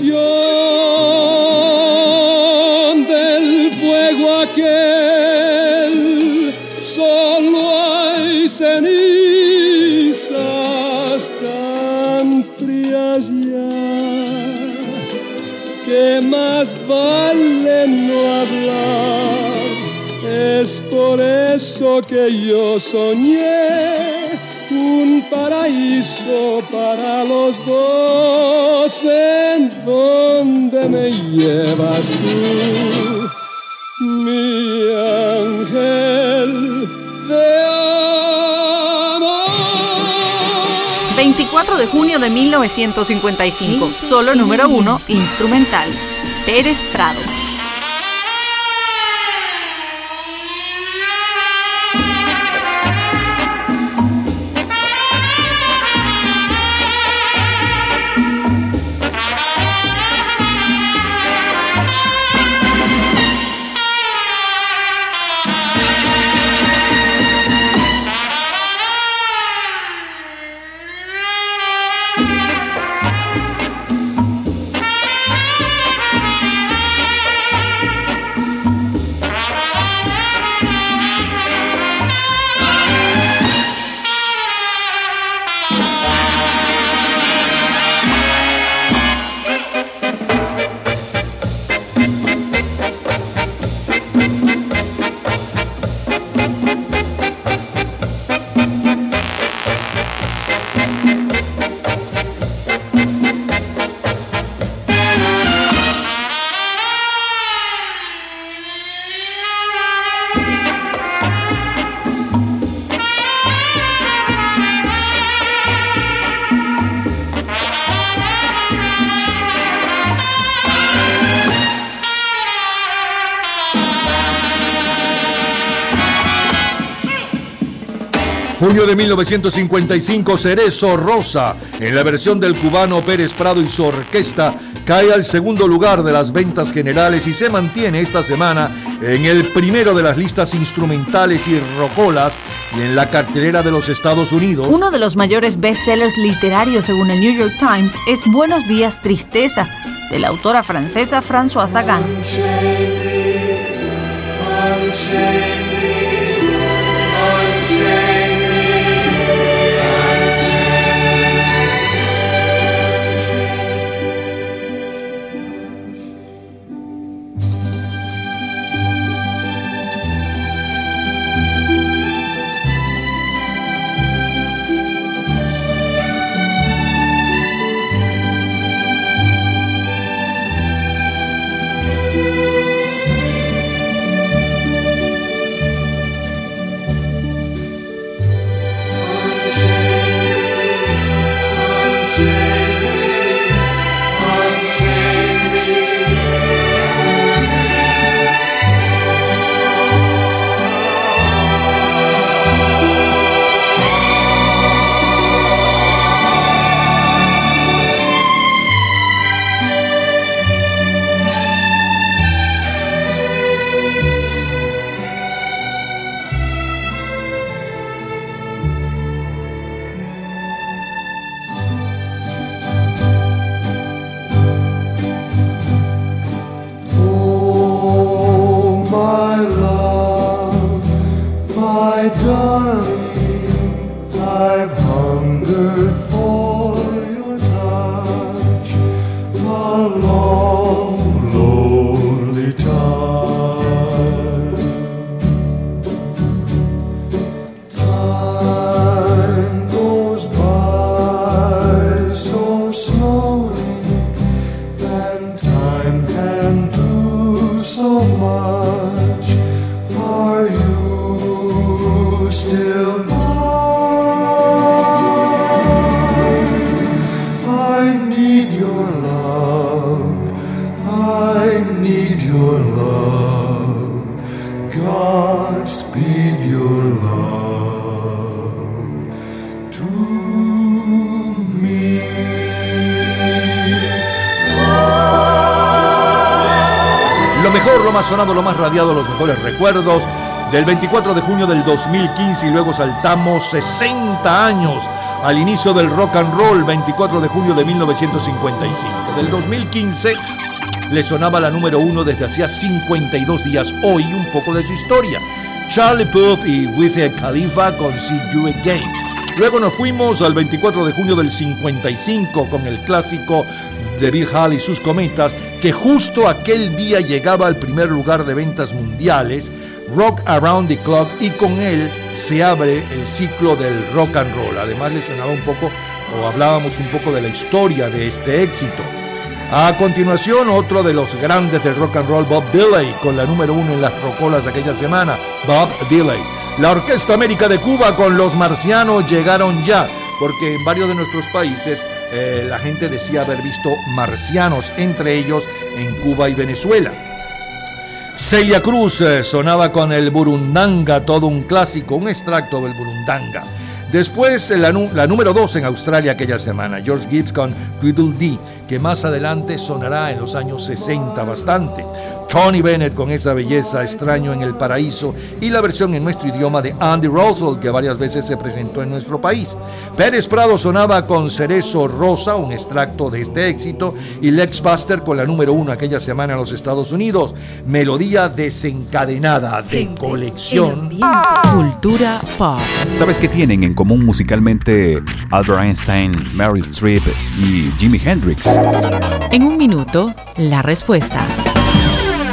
Speaker 9: Del fuego aquel, solo hay cenizas tan frías ya que más vale no hablar. Es por eso que yo soñé paraíso para los dos. ¿En donde me llevas tú, mi ángel de amor?
Speaker 4: 24 de junio de 1955, solo número uno, instrumental, Pérez Prado.
Speaker 2: De 1955, Cerezo Rosa, en la versión del cubano Pérez Prado y su orquesta, cae al segundo lugar de las ventas generales y se mantiene esta semana en el primero de las listas instrumentales y rocolas y en la cartelera de los Estados Unidos.
Speaker 4: Uno de los mayores bestsellers literarios según el New York Times es Buenos días, tristeza, de la autora francesa Françoise Sagan.
Speaker 2: Más sonado, lo más radiado, los mejores recuerdos del 24 de junio del 2015 y luego saltamos 60 años al inicio del rock and roll, 24 de junio de 1955. Del 2015 le sonaba la número uno desde hacía 52 días. Hoy un poco de su historia. Charlie Puth y Wiz Khalifa con See You Again. Luego nos fuimos al 24 de junio del 55 con el clásico de Bill Hall y sus cometas, que justo aquel día llegaba al primer lugar de ventas mundiales, Rock Around the Clock, y con él se abre el ciclo del rock and roll. Además le sonaba un poco, o hablábamos un poco de la historia de este éxito. A continuación, otro de los grandes del rock and roll, Bob Dylan, con la número uno en las rocolas de aquella semana, Bob Dylan. La Orquesta América de Cuba con Los Marcianos llegaron ya, porque en varios de nuestros países eh, la gente decía haber visto marcianos, entre ellos en Cuba y Venezuela. Celia Cruz eh, sonaba con el Burundanga, todo un clásico, un extracto del Burundanga. Después eh, la, número 2 en Australia aquella semana, George Gibbs con Tweedledee, que más adelante sonará en los años 60 bastante. Tony Bennett con esa belleza, extraño en el paraíso, y la versión en nuestro idioma de Andy Roswell, que varias veces se presentó en nuestro país. Pérez Prado sonaba con Cerezo Rosa, un extracto de este éxito, y Lex Buster con la número 1 aquella semana en los Estados Unidos. Melodía desencadenada de colección.
Speaker 4: Cultura pop.
Speaker 6: ¿Sabes qué tienen en común musicalmente Albert Einstein, Meryl Streep y Jimi Hendrix?
Speaker 4: En un minuto, la respuesta.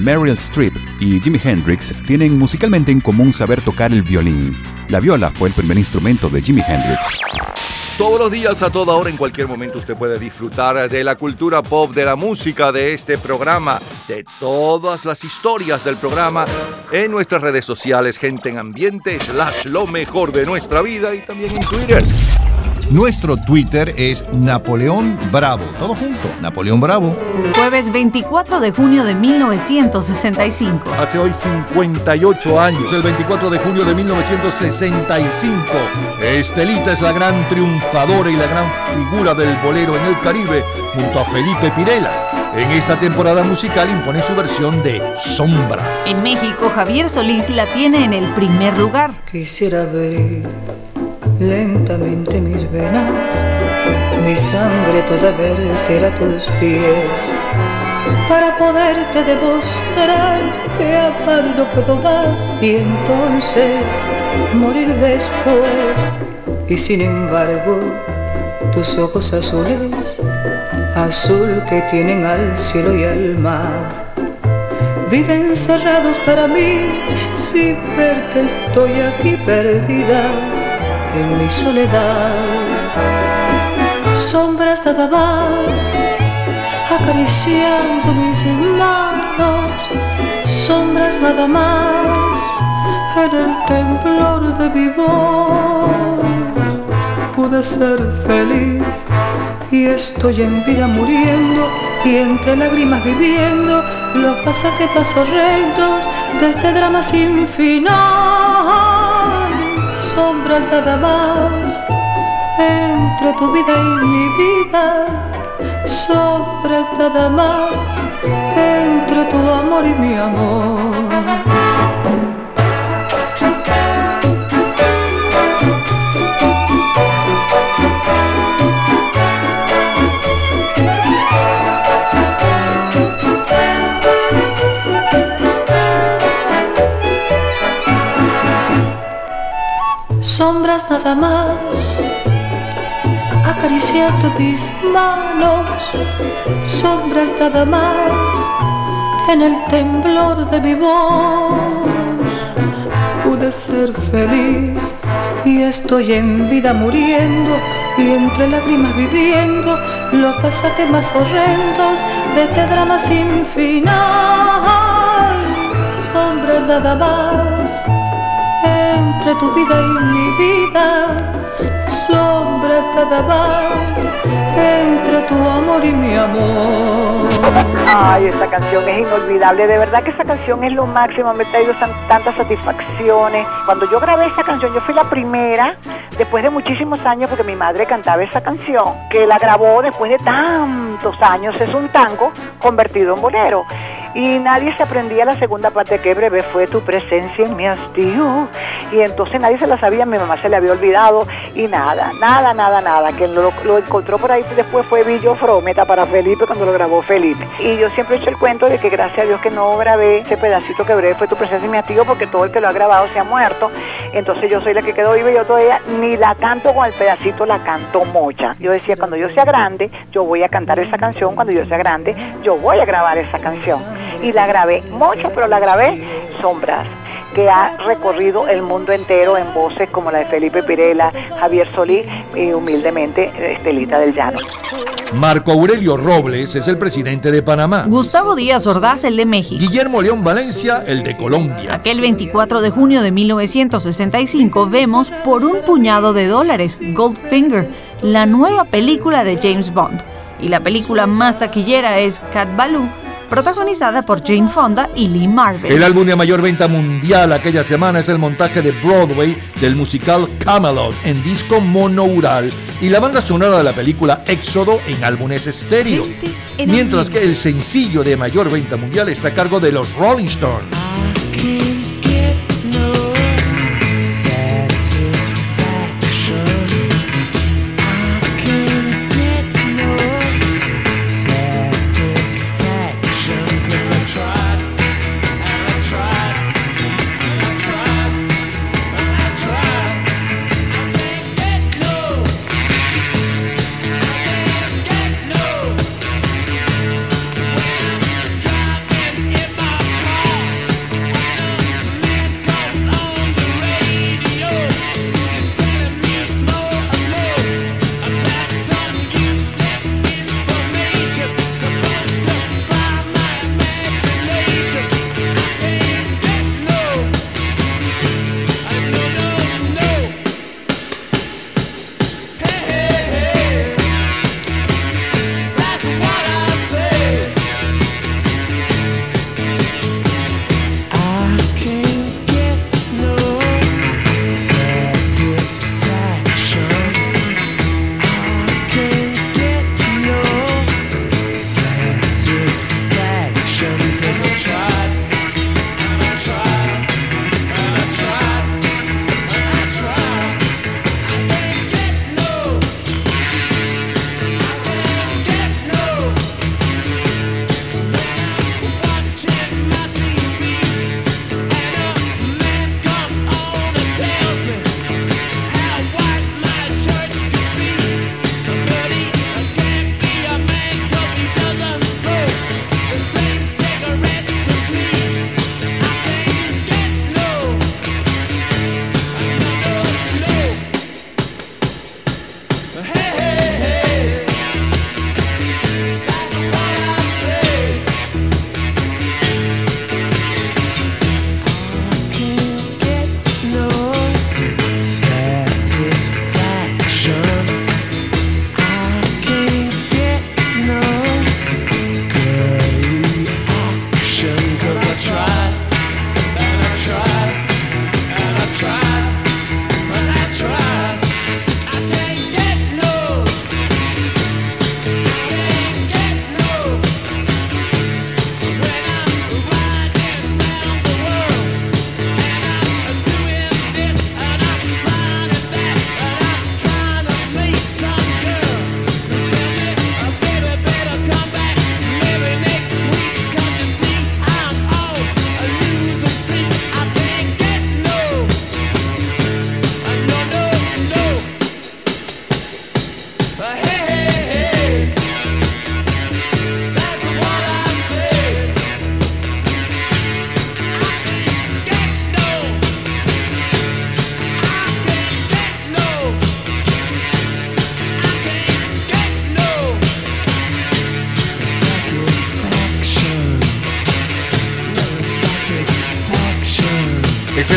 Speaker 6: Meryl Streep y Jimi Hendrix tienen musicalmente en común saber tocar el violín. La viola fue el primer instrumento de Jimi Hendrix.
Speaker 25: Todos los días, a toda hora, en cualquier momento, usted puede disfrutar de la cultura pop, de la música, de este programa, de todas las historias del programa en nuestras redes sociales, gente en ambiente, slash lo mejor de nuestra vida y también en Twitter.
Speaker 2: Nuestro Twitter es Napoleón Bravo. Todo junto, Napoleón Bravo.
Speaker 4: Jueves 24 de junio de 1965.
Speaker 2: Hace hoy 58 años, el 24 de junio de 1965. Estelita es la gran triunfadora y la gran figura del bolero en el Caribe junto a Felipe Pirela. En esta temporada musical impone su versión de Sombras.
Speaker 4: En México, Javier Solís la tiene en el primer lugar.
Speaker 26: Quisiera abrir lentamente mis venas, mi sangre toda verter a tus pies, para poderte demostrar que amar no puedo más y entonces morir después. Y sin embargo, tus ojos azules, azul que tienen al cielo y al mar, viven cerrados para mí, sin verte estoy aquí perdida en mi soledad. Sombras nada más, acariciando mis manos, sombras nada más, en el temblor de mi voz. Pude ser feliz y estoy en vida muriendo y entre lágrimas viviendo los pasajes horrendos de este drama sin final sombras nada más entre tu vida y mi vida sombras nada más entre tu amor y mi amor siento mis manos, sombras nada más en el temblor de mi voz. Pude ser feliz y estoy en vida muriendo y entre lágrimas viviendo los pasajes más horrendos de este drama sin final. Sombras nada más entre tu vida y mi vida más entre tu amor y mi amor.
Speaker 27: Ay, esta canción es inolvidable. De verdad que esta canción es lo máximo. Me ha traído tan- tantas satisfacciones. Cuando yo grabé esta canción, yo fui la primera, después de muchísimos años, porque mi madre cantaba esa canción, que la grabó después de tantos años. Es un tango convertido en bolero. Y nadie se aprendía la segunda parte, que breve fue tu presencia en mi hastío. Y entonces nadie se la sabía, mi mamá se le había olvidado. Y nada, nada, nada, nada. Que lo, lo encontró por ahí después fue Villo Frometa para Felipe cuando lo grabó Felipe. Y yo siempre he hecho el cuento de que gracias a Dios que no grabé ese pedacito que breve fue tu presencia en mi hastío, porque todo el que lo ha grabado se ha muerto. Entonces yo soy la que quedó viva y yo todavía ni la canto con el pedacito, la canto mocha. Yo decía, cuando yo sea grande, yo voy a cantar esa canción, cuando yo sea grande, yo voy a grabar esa canción. Y la grabé mocha, pero la grabé sombras que ha recorrido el mundo entero en voces como la de Felipe Pirela, Javier Solí y humildemente Estelita del Llano.
Speaker 2: Marco Aurelio Robles es el presidente de Panamá.
Speaker 4: Gustavo Díaz Ordaz, el de México.
Speaker 2: Guillermo León Valencia, el de Colombia.
Speaker 4: Aquel 24 de junio de 1965 vemos Por un puñado de dólares, Goldfinger, la nueva película de James Bond. Y la película más taquillera es Cat Ballou, protagonizada por Jane Fonda y Lee Marvin.
Speaker 2: El álbum de mayor venta mundial aquella semana es el montaje de Broadway del musical Camelot en disco monoural y la banda sonora de la película Éxodo en álbumes estéreo. Mientras que el sencillo de mayor venta mundial está a cargo de los Rolling Stones.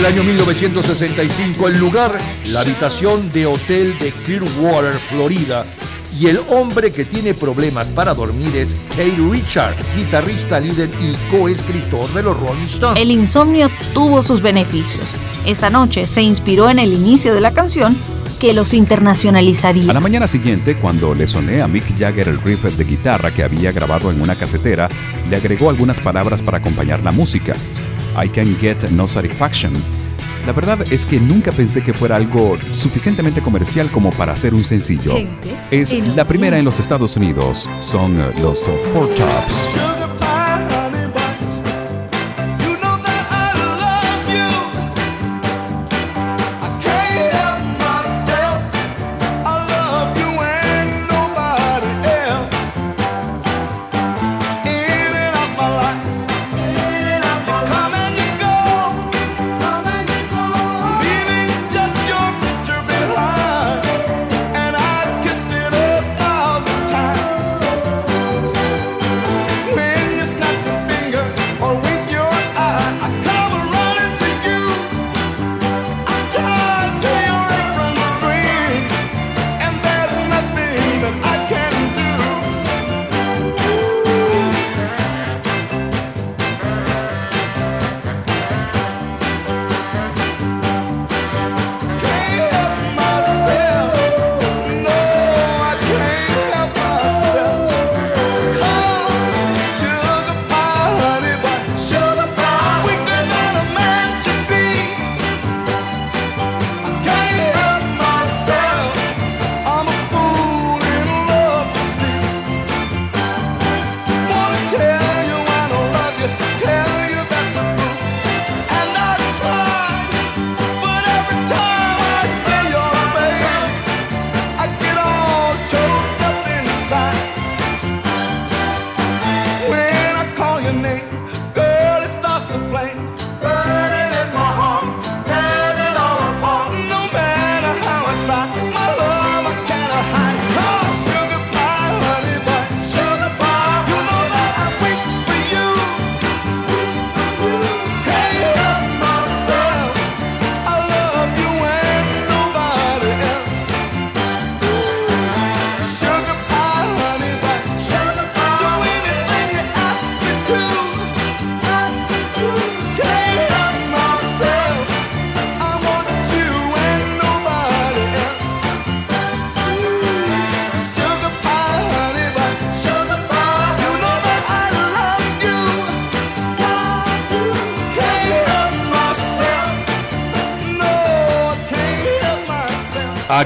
Speaker 2: Es el año 1965, el lugar, la habitación de hotel de Clearwater, Florida. Y el hombre que tiene problemas para dormir es Kate Richard, guitarrista, líder y coescritor de los Rolling Stones.
Speaker 4: El insomnio tuvo sus beneficios. Esa noche se inspiró en el inicio de la canción que los internacionalizaría.
Speaker 6: A la mañana siguiente, cuando le soné a Mick Jagger el riff de guitarra que había grabado en una casetera, le agregó algunas palabras para acompañar la música. I can get no satisfaction. La verdad es que nunca pensé que fuera algo suficientemente comercial como para ser un sencillo.
Speaker 4: Gente,
Speaker 6: Es la primera en los Estados Unidos. Son los eh, Four Tops.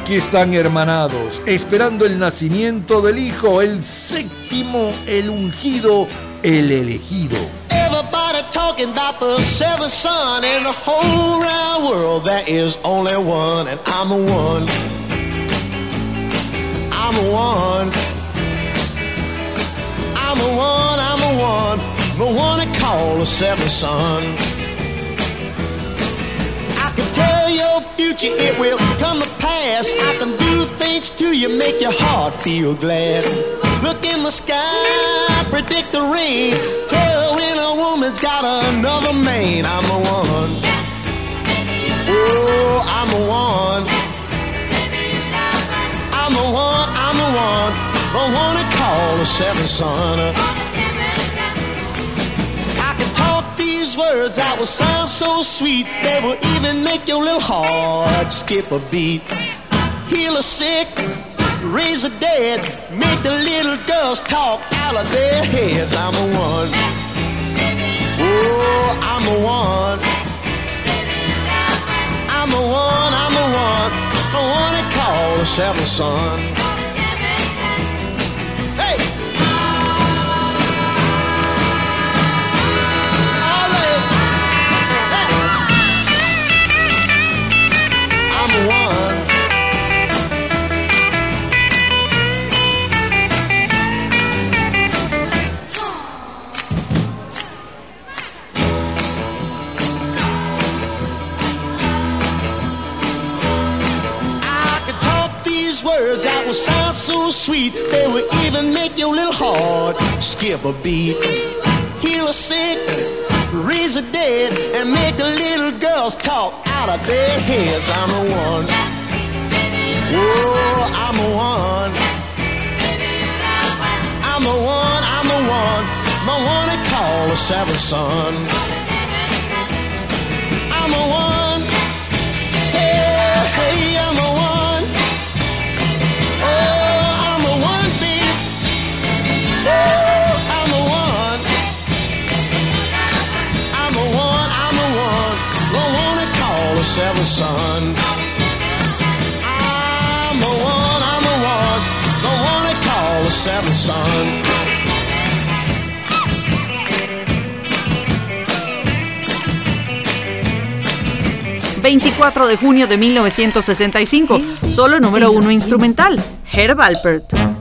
Speaker 2: Aquí están hermanados, esperando el nacimiento del Hijo, el séptimo, el ungido, el elegido.
Speaker 7: Everybody talking about the seventh son in the whole round world. There is only one, and I'm the one. I'm the one. I'm the one. I'm the one. The one they call the seventh son. I can tell your future, it will come to pass. I can do things to you, make your heart feel glad. Look in the sky, predict the rain. Tell when a woman's got another man. I'm the one. Oh, I'm the one. I'm the one, I'm the one. The one they call the seventh son. I can talk these words that will sound so sweet. They will even make your little heart skip a beat. Heal the sick, raise the dead, make the little girls talk out of their heads. I'm the one. Oh, I'm the one. I'm the one, I'm the one, the one they call the seventh son. Hey! Will sound so sweet. They will even make your little heart skip a beat. Heal a sick, raise a dead, and make the little girls talk out of their heads. I'm the one. Oh, I'm the one. I'm the one, I'm the one, the one they call the seventh son. I'm the one. Seventh son. I'm the one, I'm the one, the one they call the seventh son.
Speaker 4: 24 de junio de 1965, solo número uno instrumental, Herb Alpert.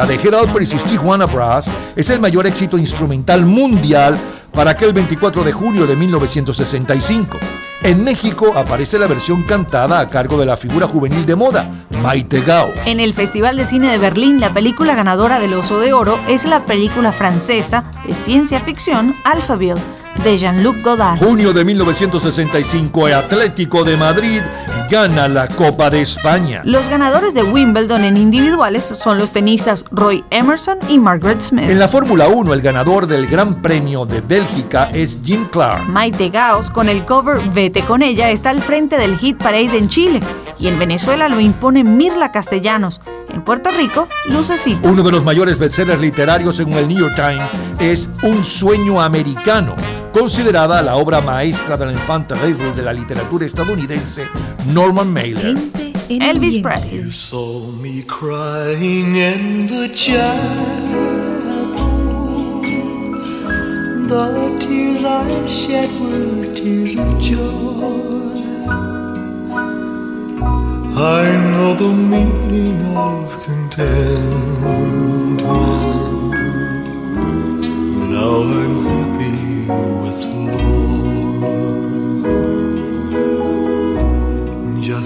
Speaker 2: Batida de Gerald y sus Tijuana Brass es el mayor éxito instrumental mundial para aquel 24 de junio de 1965. En México aparece la versión cantada a cargo de la figura juvenil de moda, Maite Gauss.
Speaker 4: En el Festival de Cine de Berlín, la película ganadora del Oso de Oro es la película francesa de ciencia ficción Alphaville, de Jean-Luc Godard.
Speaker 2: Junio de 1965, el Atlético de Madrid gana la Copa de España.
Speaker 4: Los ganadores de Wimbledon en individuales son los tenistas Roy Emerson y Margaret Smith.
Speaker 2: En la Fórmula 1, el ganador del Gran Premio de Bélgica es Jim Clark.
Speaker 4: Maite Gauss, con el cover Vete con ella, está al frente del Hit Parade en Chile. Y en Venezuela lo impone Mirla Castellanos. En Puerto Rico, Lucecita.
Speaker 2: Uno de los mayores bestsellers literarios según el New York Times es Un sueño americano, considerada la obra maestra de la infanta de la literatura estadounidense Norman Mailer.
Speaker 4: Elvis Presley.
Speaker 9: You saw me crying in the chapel. The tears I shed were tears of joy. I know the meaning of contentment. Now I'm happy with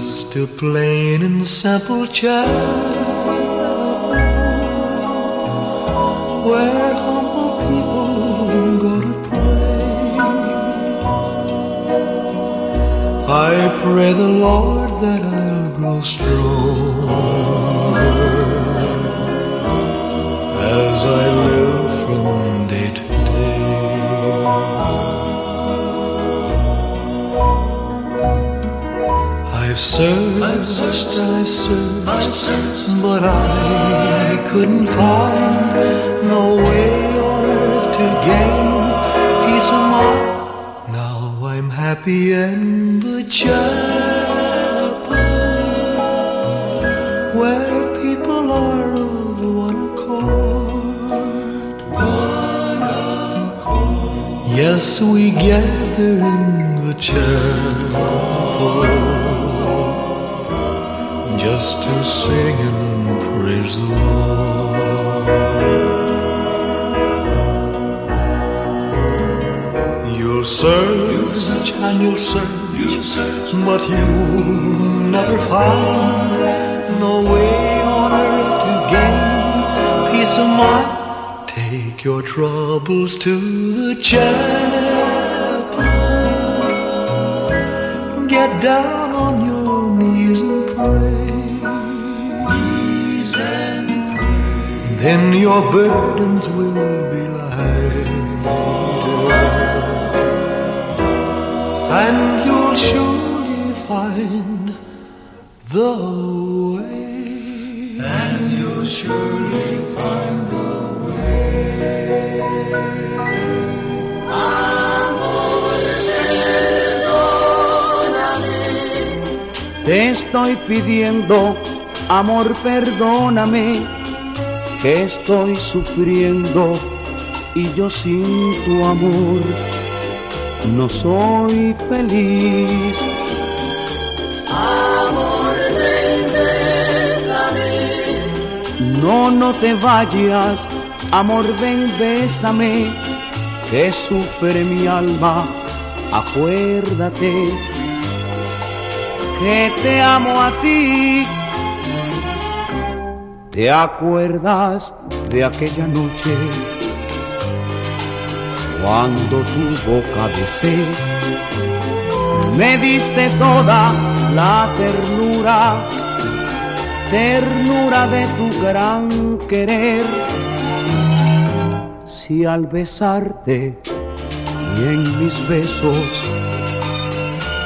Speaker 9: Just a plain and simple child where humble people go to pray. I pray the Lord that I'll grow stronger as I live from day. I've searched, I've searched, but I couldn't find no way on earth to gain peace of mind. Now I'm happy in the chapel where people are of one accord. One accord. Yes, we gather in the chapel just to sing and praise the Lord. You'll search and you'll search, but you'll never find no way on earth to gain peace of mind. Take your troubles to the chapel. Get down Then your burdens will be light. and you'll surely find the way. And you'll surely find the way.
Speaker 28: Te estoy pidiendo, amor, perdóname, que estoy sufriendo y yo sin tu amor no soy feliz.
Speaker 29: Amor, ven, bésame.
Speaker 28: No, no te vayas, amor, ven, bésame, que sufre mi alma, acuérdate que te amo a ti. ¿Te acuerdas de aquella noche cuando tu boca besé? Me diste toda la ternura, ternura de tu gran querer. Si al besarte y en mis besos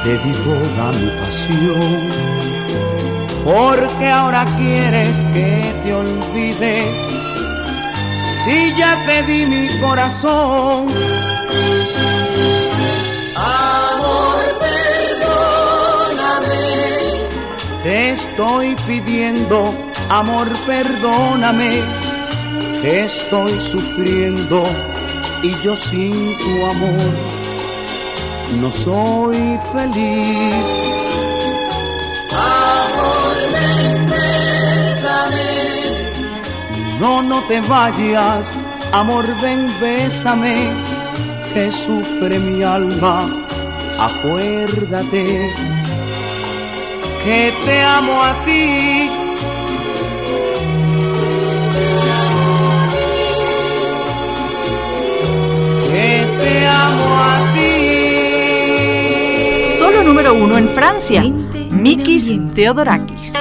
Speaker 28: te di toda mi pasión, porque ahora quieres que te olvide si ya te di mi corazón.
Speaker 29: Amor, perdóname.
Speaker 28: Te estoy pidiendo, amor, perdóname, estoy sufriendo y yo sin tu amor no soy feliz. No, no te vayas, amor, ven, bésame, que sufre mi alma. Acuérdate que te amo a ti. Que te amo a ti.
Speaker 4: Solo número uno en Francia, Mikis Theodorakis.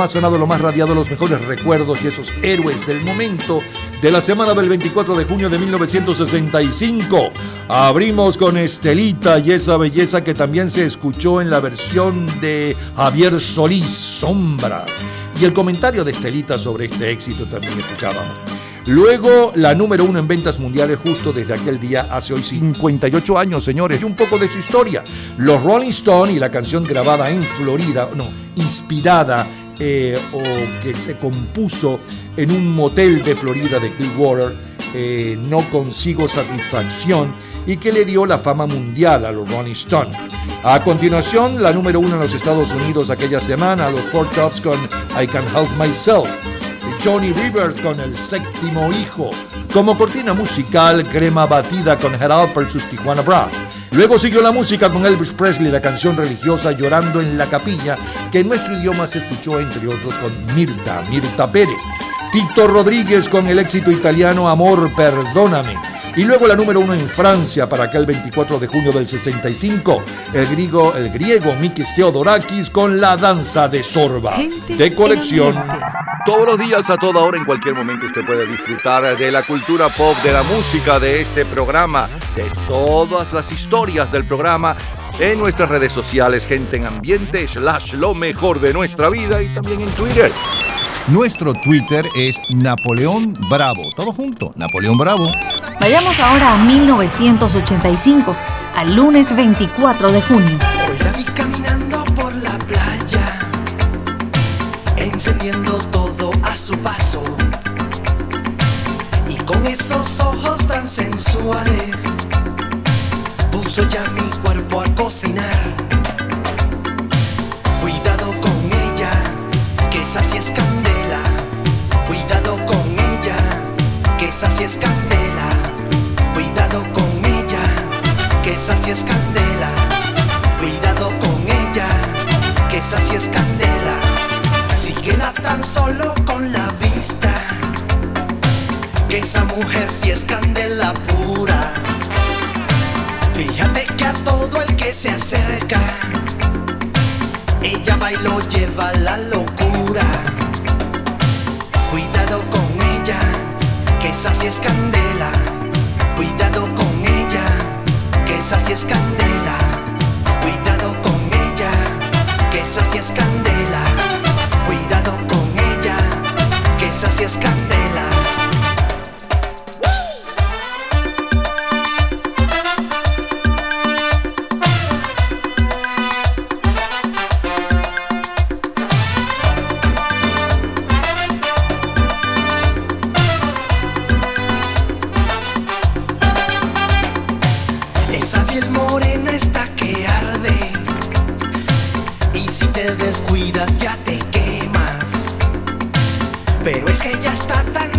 Speaker 2: Más sonado, lo más radiado, los mejores recuerdos y esos héroes del momento de la semana del 24 de junio de 1965. Abrimos con Estelita y esa belleza que también se escuchó en la versión de Javier Solís, Sombras. Y el comentario de Estelita sobre este éxito también escuchábamos. Luego, la número uno en ventas mundiales justo desde aquel día, hace hoy 58 años, señores, y un poco de su historia. Los Rolling Stones y la canción grabada en Florida, no, inspirada eh, o que se compuso en un motel de Florida de Clearwater, eh, No Consigo Satisfacción, y que le dio la fama mundial a los Rolling Stones. A continuación, la número uno en los Estados Unidos aquella semana, los Four Tops con I Can Help Myself. Johnny Rivers con El Séptimo Hijo. Como cortina musical, crema batida con Head Alpert sus Tijuana Brass. Luego siguió la música con Elvis Presley, la canción religiosa Llorando en la Capilla, que en nuestro idioma se escuchó entre otros con Mirta, Mirta Pérez. Tito Rodríguez con el éxito italiano Amor, Perdóname. Y luego la número uno en Francia para aquel 24 de junio del 65, el griego, el griego Mikis Theodorakis con La Danza de Sorba, de colección.
Speaker 25: Todos los días, a toda hora, en cualquier momento, usted puede disfrutar de la cultura pop, de la música, de este programa, de todas las historias del programa en nuestras redes sociales, gente en ambiente, slash lo mejor de nuestra vida y también en Twitter.
Speaker 2: Nuestro Twitter es Napoleón Bravo. Todo junto, Napoleón Bravo.
Speaker 4: Vayamos ahora a 1985, al lunes 24 de junio.
Speaker 30: Hoy la vi caminando por la playa, encendiendo todo a su paso. Y con esos ojos tan sensuales, ya mi cuerpo a cocinar. Cuidado con ella, que esa sí es candela. Cuidado con ella, que esa sí es candela. Cuidado con ella, que esa sí es candela. Cuidado con ella, que esa sí es candela. Síguela tan solo con la vista. Que esa mujer sí es candela pura. Fíjate que a todo el que se acerca, ella lo lleva la locura. Cuidado con ella, que esa sí es. Cuidado con ella, que esa sí es candela. Cuidado con ella, que esa sí es. Cuidado con ella, que esa sí es. Esa piel morena está que arde. Y si te descuidas ya te quemas. Pero es que ella está tan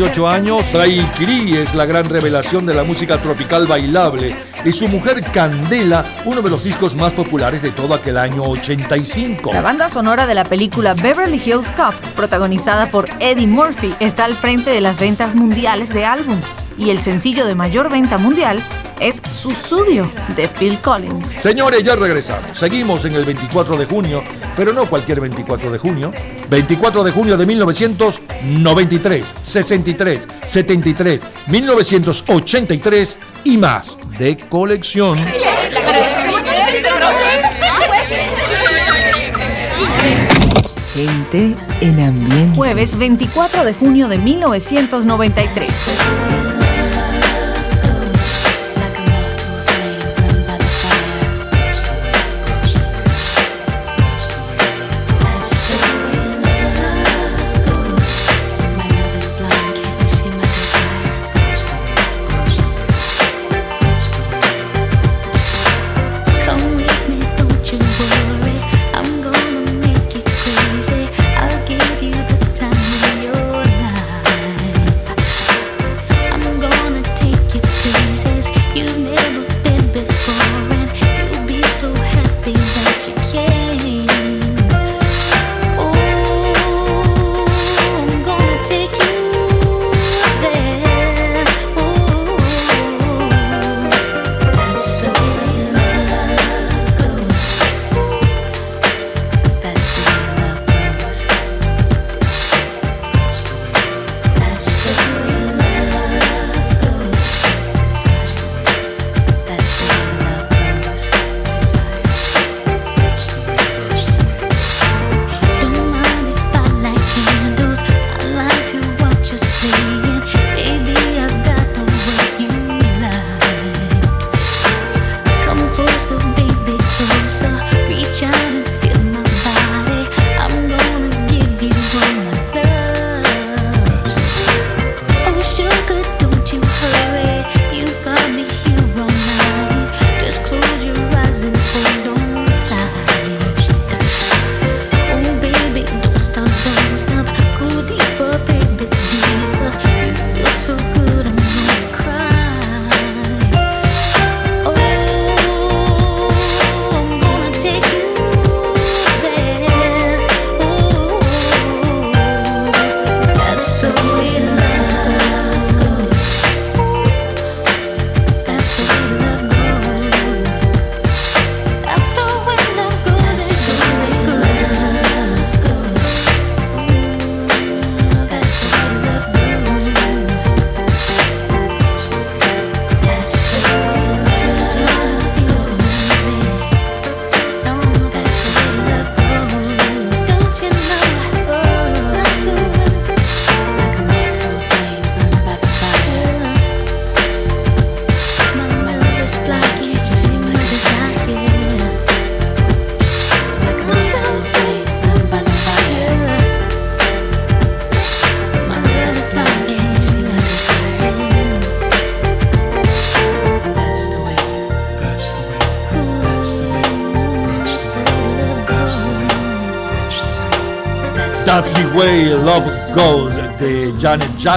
Speaker 2: 38 años, es la gran revelación de la música tropical bailable y su mujer Candela, uno de los discos más populares de todo aquel año 85.
Speaker 4: La banda sonora de la película Beverly Hills Cop, protagonizada por Eddie Murphy, está al frente de las ventas mundiales de álbums y el sencillo de mayor venta mundial es Susudio de Phil Collins.
Speaker 2: Señores, ya regresamos. Seguimos en el 24 de junio, pero no cualquier 24 de junio. 24 de junio de 1993, 63, 73, 1983 y más de colección.
Speaker 1: Gente en ambiente.
Speaker 16: Jueves 24 de junio de 1993.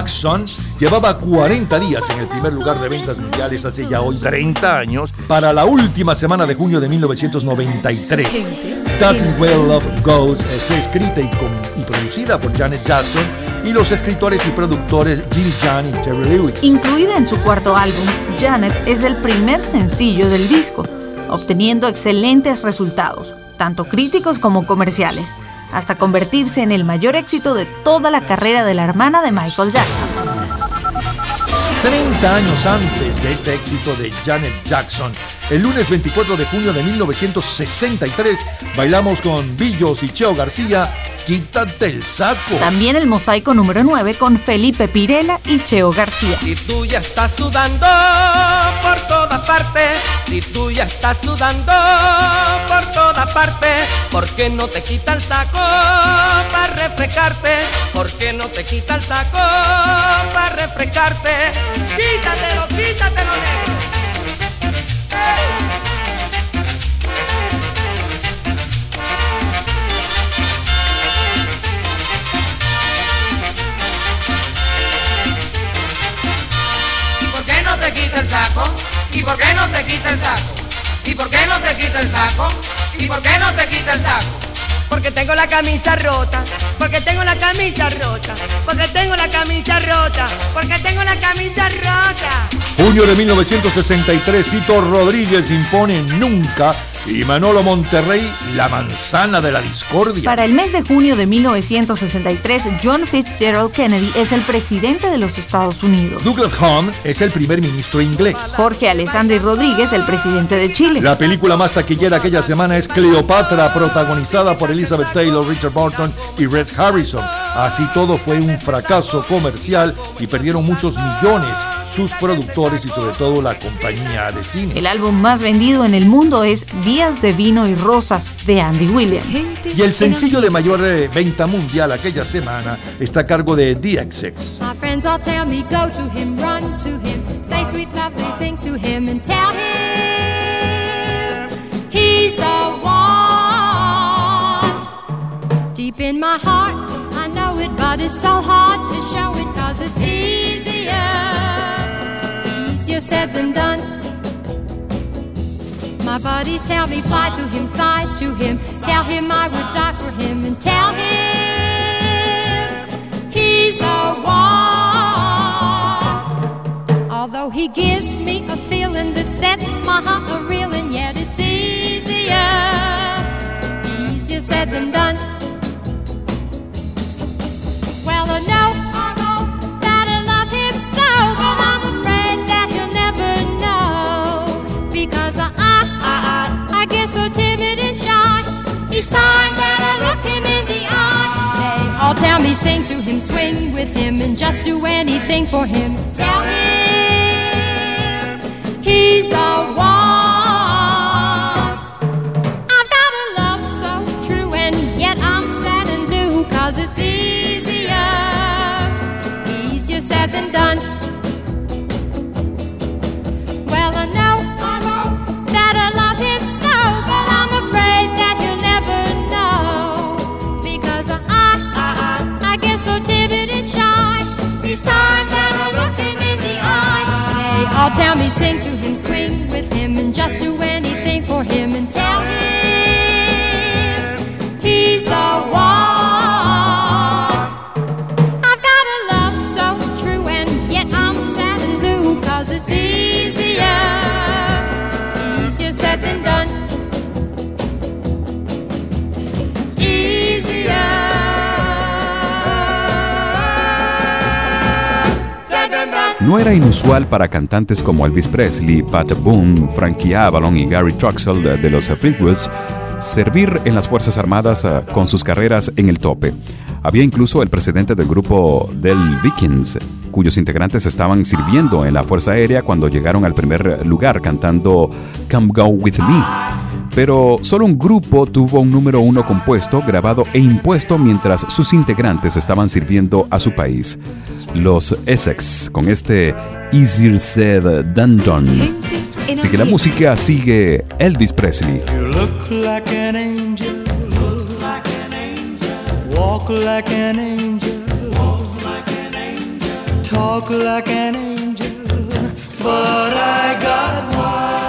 Speaker 2: Janet Jackson llevaba 40 días en el primer lugar de ventas mundiales hace ya hoy 30 años para la última semana de junio de 1993. That's the Way Love Goes fue escrita y, con- y producida por Janet Jackson y los escritores y productores Jimmy Jan y Terry Lewis.
Speaker 16: Incluida en su cuarto álbum, Janet es el primer sencillo del disco, obteniendo excelentes resultados, tanto críticos como comerciales, hasta convertirse en el mayor éxito de toda la carrera de la hermana de Michael Jackson.
Speaker 2: 30 años antes de este éxito de Janet Jackson, el lunes 24 de junio de 1963, bailamos con Billos y Cheo García, Quítate el saco.
Speaker 16: También el mosaico número 9 con Felipe Pirela y Cheo García.
Speaker 4: Si tú ya estás sudando por todas partes, si tú ya estás sudando por todas partes, ¿por qué no te quita el saco para refrescarte? ¿Por qué no te quita el saco para refrescarte? Quítatelo, quítatelo, negro.
Speaker 31: ¿Y te quita el saco? ¿Y por qué no te quita el saco? ¿Y por qué no te quita el saco? ¿Y por qué no te quita el saco?
Speaker 32: Porque tengo la camisa rota, porque tengo la camisa rota, porque tengo la camisa rota, porque tengo la camisa rota.
Speaker 2: Junio de 1963, Tito Rodríguez impone Nunca Y Manolo Monterrey, La manzana de la discordia.
Speaker 4: Para el mes de junio de 1963, John Fitzgerald Kennedy es el presidente de los Estados Unidos.
Speaker 2: Douglas Home es el primer ministro inglés.
Speaker 4: Jorge Alessandri Rodríguez, el presidente de Chile.
Speaker 2: La película más taquillera aquella semana es Cleopatra, protagonizada por Elizabeth Taylor, Richard Burton y Red Harrison. Así todo fue un fracaso comercial y perdieron muchos millones sus productores y sobre todo la compañía de cine.
Speaker 4: El álbum más vendido en el mundo es Días de Vino y Rosas de Andy Williams.
Speaker 2: Y el sencillo de mayor eh, venta mundial aquella semana está a cargo de DXX.
Speaker 23: My friends all tell me go to him, run to him, say sweet lovely things to him and tell him he's the one. Deep in my heart, I know it, but it's so hard to show it cause it's easier, easier said than done. My buddies tell me fly to him, sigh to him, tell him I would die for him and tell him he's the one. Although he gives me a feeling that sets my heart a reeling, yet it's easier, easier said than done. Well, I know each time that I look him in the eye. They all tell me sing to him, swing with him, and just do anything for him. Tell him he's the one. To him, swing with him, and just do
Speaker 6: No era inusual para cantantes como Elvis Presley, Pat Boone, Frankie Avalon y Gary Truxell de, los Fleetwoods servir en las Fuerzas Armadas ah, con sus carreras en el tope. Había incluso el presidente del grupo del Vikings, cuyos integrantes estaban sirviendo en la Fuerza Aérea cuando llegaron al primer lugar cantando Come Go With Me. Pero solo un grupo tuvo un número uno compuesto, grabado e impuesto mientras sus integrantes estaban sirviendo a su país. Los Essex, con este Easier Said Than Done. Así que la música sigue Elvis Presley.
Speaker 9: You look like an angel. Look like an angel. Walk like an angel. Walk like an angel. Talk like an angel. But I got wise.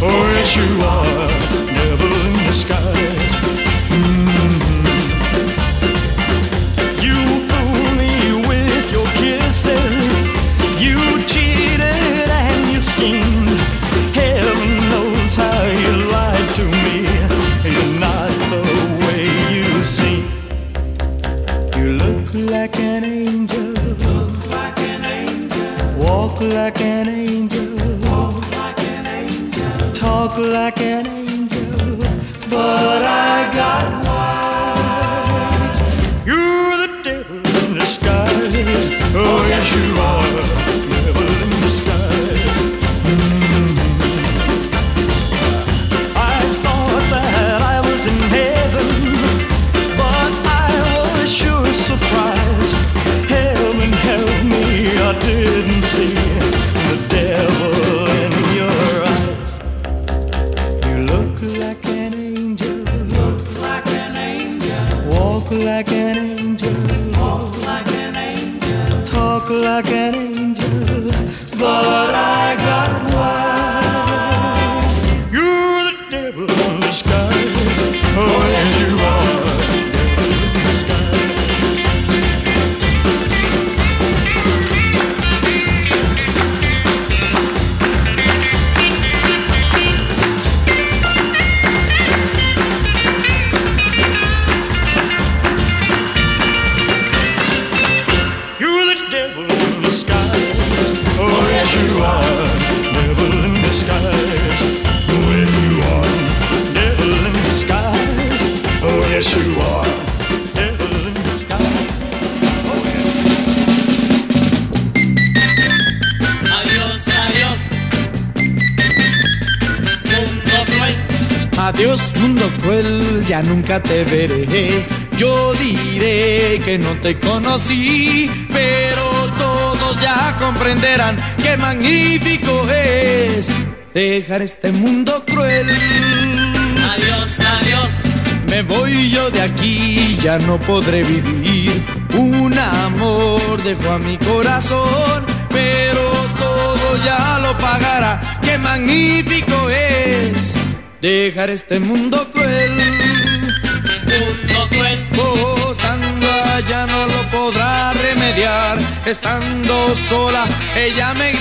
Speaker 9: Oh, yes, you are.
Speaker 33: Dejar este mundo cruel.
Speaker 21: Adiós, adiós.
Speaker 33: Me voy yo de aquí, ya no podré vivir. Un amor dejó a mi corazón, pero todo ya lo pagará. Qué magnífico es dejar este mundo cruel.
Speaker 21: Mundo cruel.
Speaker 33: Estando allá no lo podrá remediar. Estando sola, ella me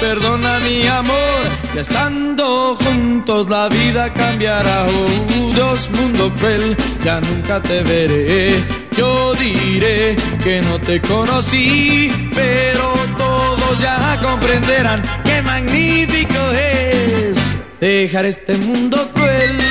Speaker 33: perdona mi amor. Y estando juntos la vida cambiará. Oh, Dios, mundo cruel, ya nunca te veré. Yo diré que no te conocí, pero todos ya comprenderán qué magnífico es dejar este mundo cruel.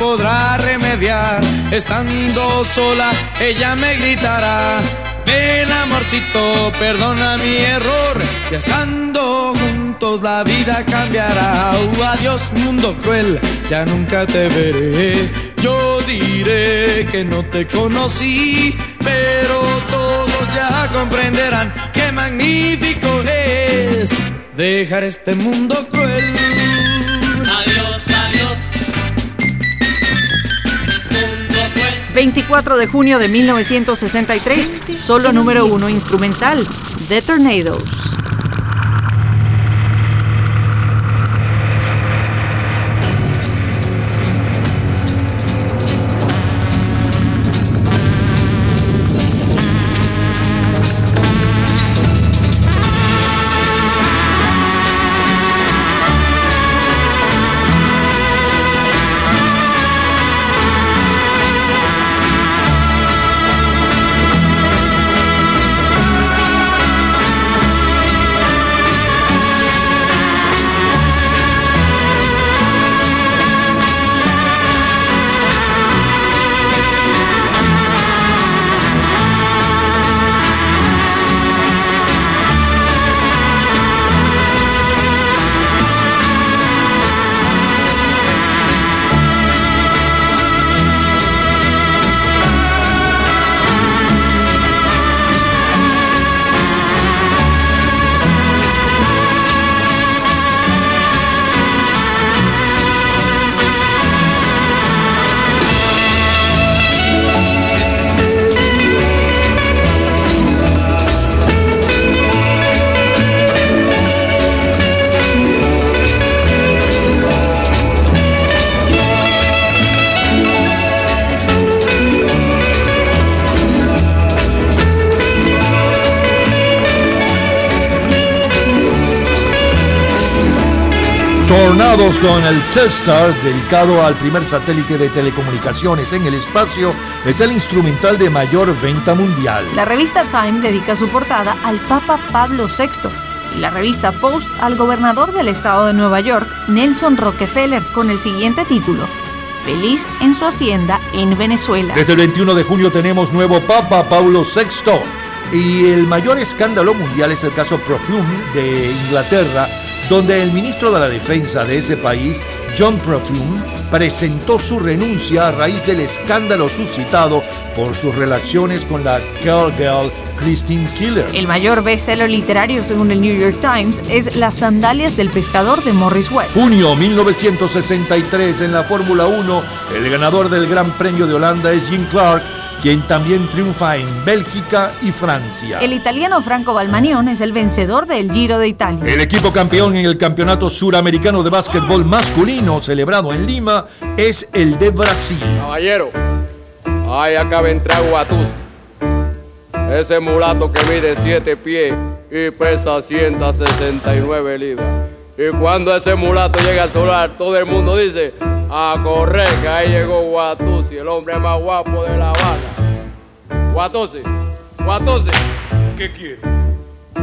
Speaker 33: Podrá remediar. Estando sola, ella me gritará. Ven amorcito, perdona mi error. Y estando juntos la vida cambiará. Oh, adiós mundo cruel, ya nunca te veré. Yo diré que no te conocí, pero todos ya comprenderán qué magnífico es dejar este
Speaker 21: mundo cruel.
Speaker 4: 24 de junio de 1963, solo número uno instrumental, The Tornadoes.
Speaker 2: Tornados con el Testar, dedicado al primer satélite de telecomunicaciones en el espacio, es el instrumental de mayor venta mundial.
Speaker 4: La revista Time dedica su portada al Papa Pablo VI y la revista Post al gobernador del estado de Nueva York, Nelson Rockefeller, con el siguiente título, Feliz en su hacienda en Venezuela.
Speaker 2: Desde el 21 de junio tenemos nuevo Papa Paulo VI y el mayor escándalo mundial es el caso Perfume de Inglaterra, donde el ministro de la Defensa de ese país, John Perfume, presentó su renuncia a raíz del escándalo suscitado por sus relaciones con la girl girl Christine Killer.
Speaker 4: El mayor bestseller literario, según el New York Times, es Las sandalias del pescador de Morris West.
Speaker 2: Junio 1963 en la Fórmula 1, el ganador del Gran Premio de Holanda es Jim Clark, quien también triunfa en Bélgica y Francia.
Speaker 4: El italiano Franco Balmanion es el vencedor del Giro de Italia.
Speaker 2: El equipo campeón en el Campeonato Suramericano de Básquetbol masculino celebrado en Lima es el de Brasil.
Speaker 34: Caballero, Ay, acaba de entrar Guatus. Ese mulato que mide 7 pies y pesa 169 libras. Y cuando ese mulato llega al solar, todo el mundo dice, a correr, que ahí llegó Guatusi, el hombre más guapo de La Habana. Guatusi, Guatusi,
Speaker 35: ¿Qué quiere?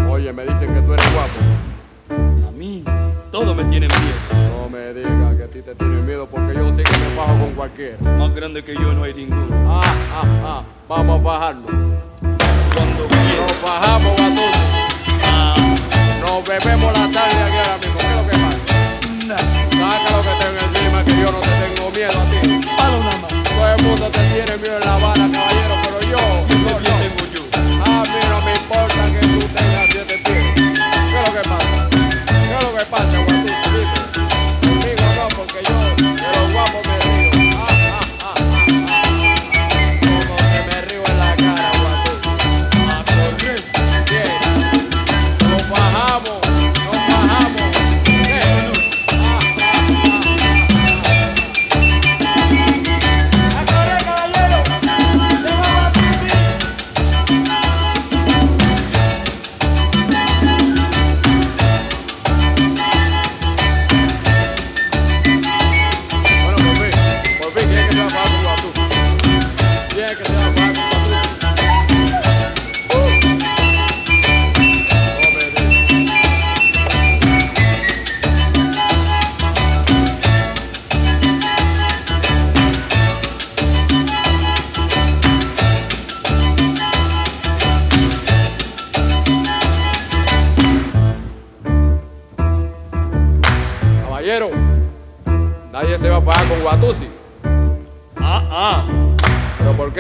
Speaker 34: oye, me dicen que tú eres guapo.
Speaker 35: A mí, todo me tiene miedo.
Speaker 34: No me digas que a ti te tiene miedo porque yo sí que me bajo con cualquiera.
Speaker 35: Más grande que yo no hay ninguno.
Speaker 34: Ah, ah, ah, vamos a bajarnos.
Speaker 35: Cuando
Speaker 34: Nos bajamos, Guatusi. Nos bebemos la tarde aquí ahora mismo. ¿Qué es lo que pasa? Saca lo que tengo encima, que yo no te tengo miedo a ti.
Speaker 35: Palo nada más.
Speaker 34: Todo el mundo te tiene miedo en La Habana,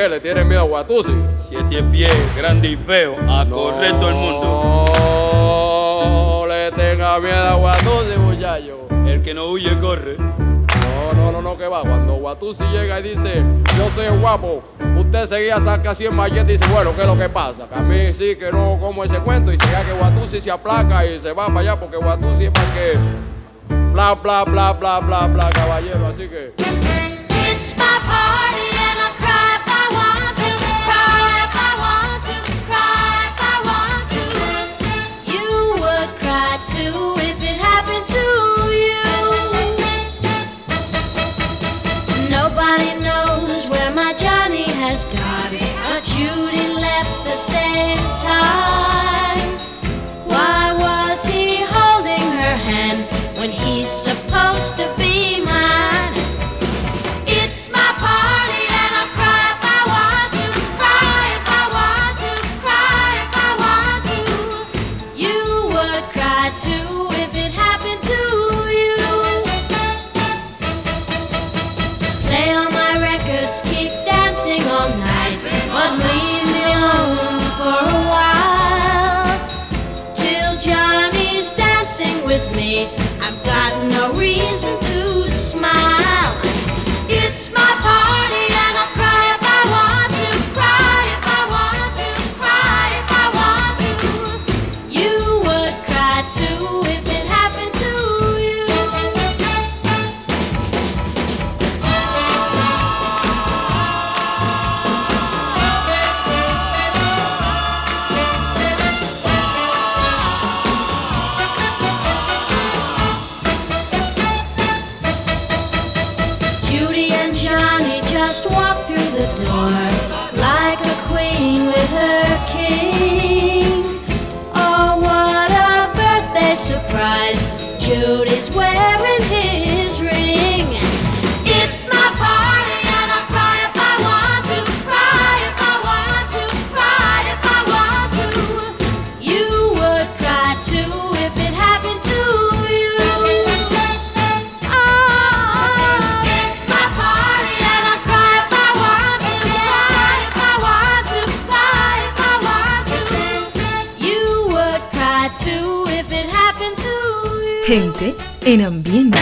Speaker 34: qué? ¿Le tienen miedo a Guatusi?
Speaker 35: Siete pies, grande y feo, a correr todo el mundo.
Speaker 34: No le tenga miedo a Guatusi, muchacho.
Speaker 35: El que no huye corre.
Speaker 34: No, no, no, no, que va. Cuando Guatusi llega y dice, yo soy guapo, usted seguía saca 100 malletas y dice, bueno, ¿qué es lo que pasa? Que a mí sí que no como ese cuento y llega que Guatusi se aplaca y se va para allá porque Guatusi es para que bla, bla, bla, bla, bla, bla, caballero. Así que...
Speaker 13: It's my party walked through the door
Speaker 1: Gente en ambiente.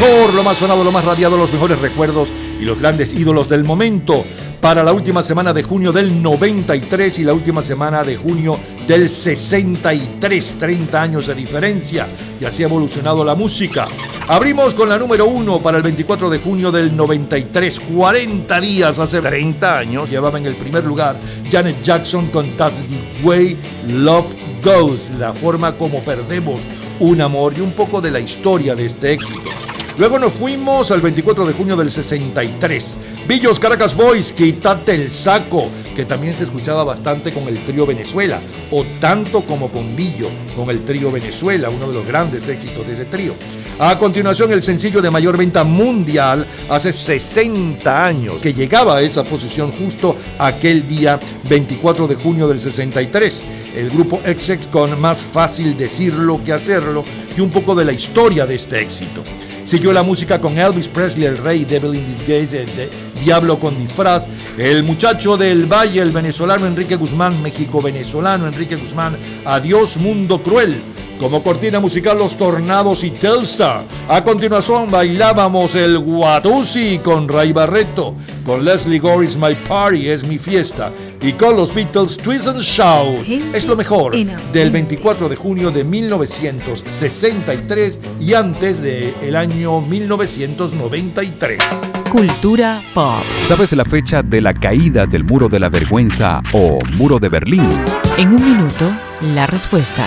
Speaker 2: Mejor, lo más sonado, lo más radiado, los mejores recuerdos y los grandes ídolos del momento para la última semana de junio del 93 y la última semana de junio del 63, 30 años de diferencia y así ha evolucionado la música. Abrimos con la número uno para el 24 de junio del 93, 40 días, hace 30 años, llevaba en el primer lugar Janet Jackson con That's the Way Love Goes, la forma como perdemos un amor y un poco de la historia de este éxito. Luego nos fuimos al 24 de junio del 63. Villos Caracas Boys, Quítate el saco, que también se escuchaba bastante con el trío Venezuela, o tanto como con Villo, con el trío Venezuela, uno de los grandes éxitos de ese trío. A continuación, el sencillo de mayor venta mundial hace 60 años, que llegaba a esa posición justo aquel día 24 de junio del 63. El grupo XX con Más fácil decirlo que hacerlo y un poco de la historia de este éxito. Siguió la música con Elvis Presley, el rey, Devil in Disguise, Diablo con disfraz, el muchacho del Valle, el venezolano Enrique Guzmán, México-venezolano Enrique Guzmán, Adiós Mundo Cruel. Como cortina musical Los Tornados y Telstar. A continuación bailábamos el Guatusi con Ray Barreto, con Leslie Gore's My Party es mi fiesta y con los Beatles Twist and Shout es lo mejor del 24 de junio de 1963 y antes del año 1993.
Speaker 6: Cultura pop. ¿Sabes la fecha de la caída del muro de la vergüenza o muro de Berlín?
Speaker 4: En un minuto, la respuesta.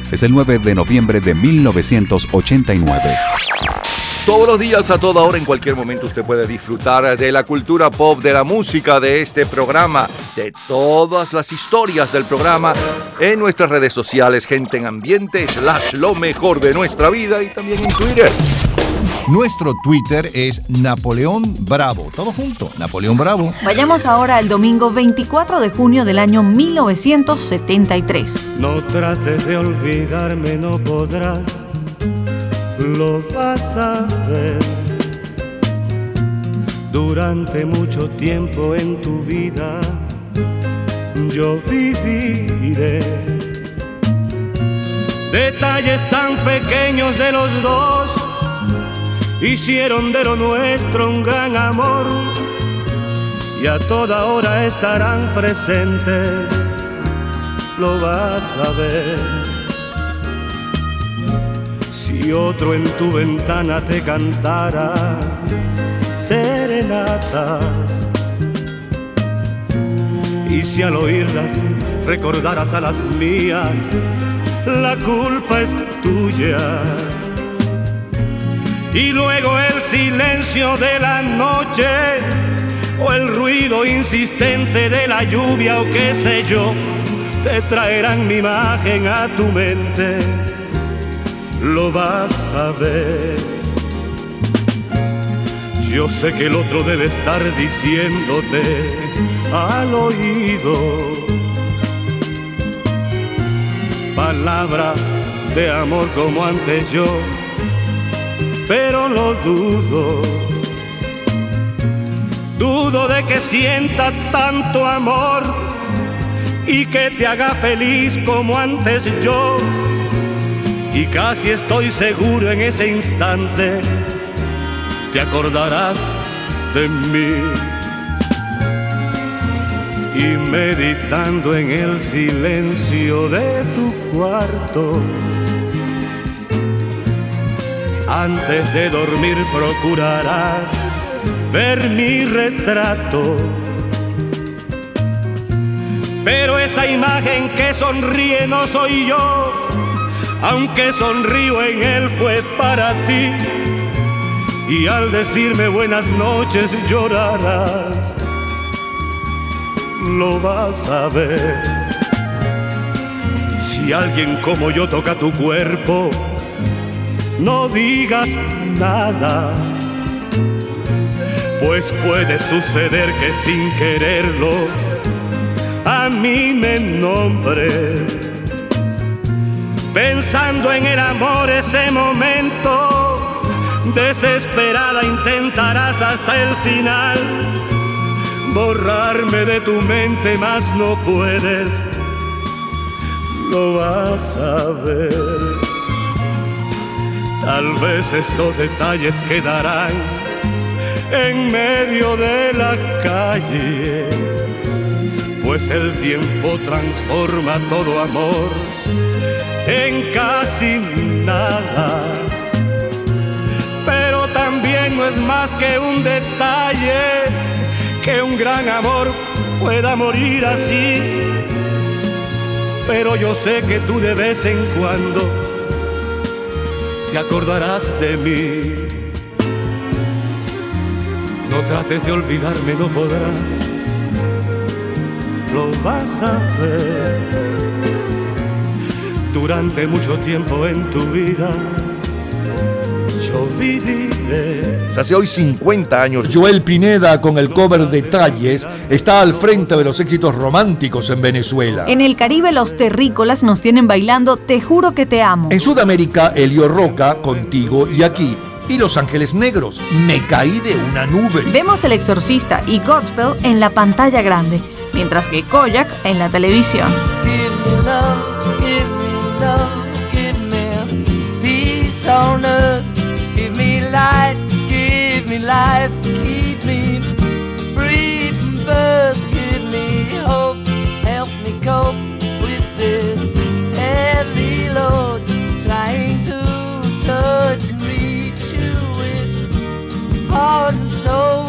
Speaker 6: es el 9 de noviembre de 1989.
Speaker 25: Todos los días, a toda hora, en cualquier momento, usted puede disfrutar de la cultura pop, de la música, de este programa, de todas las historias del programa en nuestras redes sociales, gente en ambiente, slash lo mejor de nuestra vida y también en Twitter.
Speaker 2: Nuestro Twitter es Napoleón Bravo. Todo junto, Napoleón Bravo.
Speaker 4: Vayamos ahora al domingo 24 de junio del año 1973.
Speaker 9: No trates de olvidarme, no podrás, lo vas a ver. Durante mucho tiempo en tu vida yo viviré. Detalles tan pequeños de los dos hicieron de lo nuestro un gran amor y a toda hora estarán presentes, lo vas a ver. Si otro en tu ventana te cantara serenatas y si al oírlas recordaras a las mías, la culpa es tuya y luego el silencio de la noche o el ruido insistente de la lluvia o qué sé yo, te traerán mi imagen a tu mente, lo vas a ver. Yo sé que el otro debe estar diciéndote al oído palabra de amor como antes yo pero lo dudo. Dudo de que sienta tanto amor y que te haga feliz como antes yo. Y casi estoy seguro en ese instante te acordarás de mí. Y meditando en el silencio de tu cuarto, antes de dormir procurarás ver mi retrato. Pero esa imagen que sonríe no soy yo, aunque sonrío en él fue para ti. Y al decirme buenas noches llorarás, lo vas a ver. Si alguien como yo toca tu cuerpo, no digas nada.
Speaker 36: Pues puede suceder que sin quererlo a mí me nombre. Pensando en el amor ese momento, desesperada intentarás hasta el final borrarme de tu mente, mas no puedes, lo vas a ver. Tal vez estos detalles quedarán en medio de la calle, pues el tiempo transforma todo amor en casi nada. Pero también no es más que un detalle que un gran amor pueda morir así. Pero yo sé que tú de vez en cuando te acordarás de mí. No trates de olvidarme, no podrás. Lo vas a ver durante mucho tiempo en tu vida. Yo viviré.
Speaker 2: Hace hoy 50 años, Joel Pineda con el cover Detalles está al frente de los éxitos románticos en Venezuela.
Speaker 4: En el Caribe los terrícolas nos tienen bailando Te juro que te amo.
Speaker 2: En Sudamérica, Elio Roca, Contigo y aquí. Y Los Ángeles Negros, Me caí de una nube.
Speaker 4: Vemos El Exorcista y Godspell en la pantalla grande, mientras que Koyak en la televisión.
Speaker 37: Give me love, give me love, give me peace on earth. Life, keep me free from birth. Give me hope, help me cope with this heavy load. Trying to touch and reach you with heart and soul.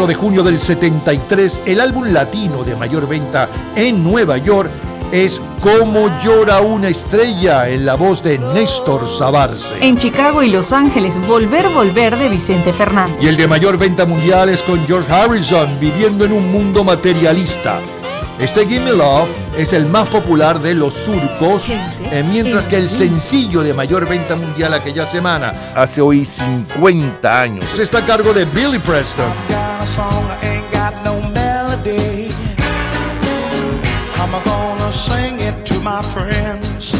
Speaker 2: 4 de junio del 73, el álbum latino de mayor venta en Nueva York es Cómo llora una estrella en la voz de Néstor Sabarce.
Speaker 4: En Chicago y Los Ángeles, Volver, Volver de Vicente Fernández.
Speaker 2: Y el de mayor venta mundial es con George Harrison, viviendo en un mundo materialista. Este Gimme Love es el más popular de los surcos, eh, mientras que el sencillo de mayor venta mundial aquella semana, hace hoy 50 años, está a cargo de Billy Preston.
Speaker 38: Sing it to my friends.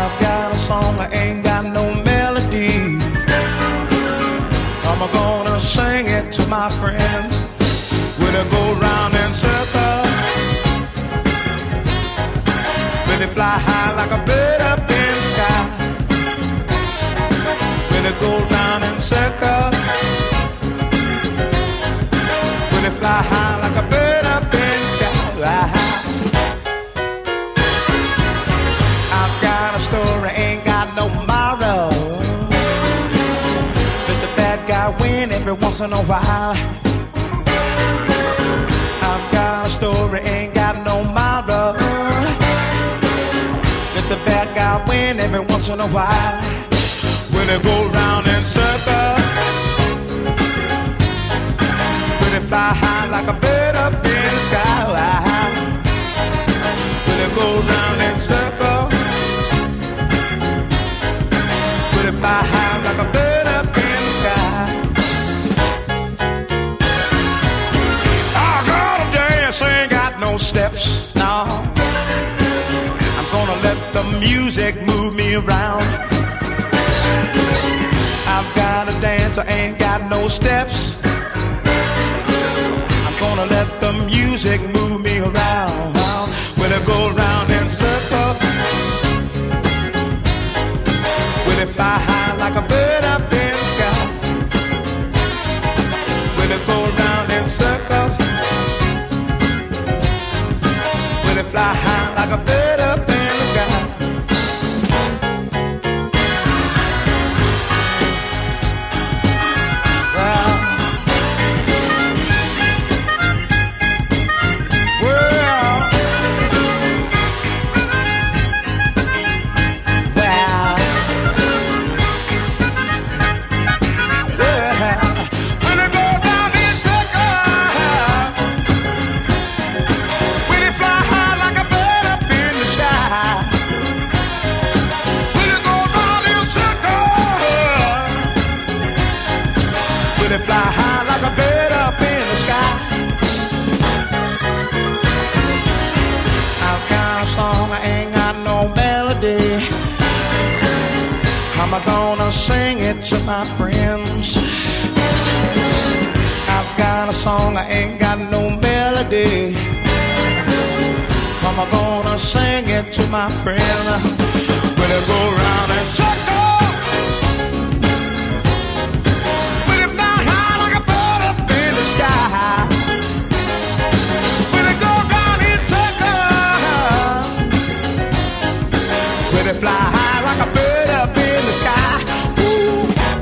Speaker 38: I've got a song I ain't got no melody. I'm gonna sing it to my friends. I go round in circles, when they fly high like a bird in a while. I've got a story, ain't got no moral. Let the bad guy win every once in a while. When they go round in circles. When they fly high like a bird up in the sky. music move me around. I've got a dance, I ain't got no steps. I'm gonna let the music move me around. Will it go around.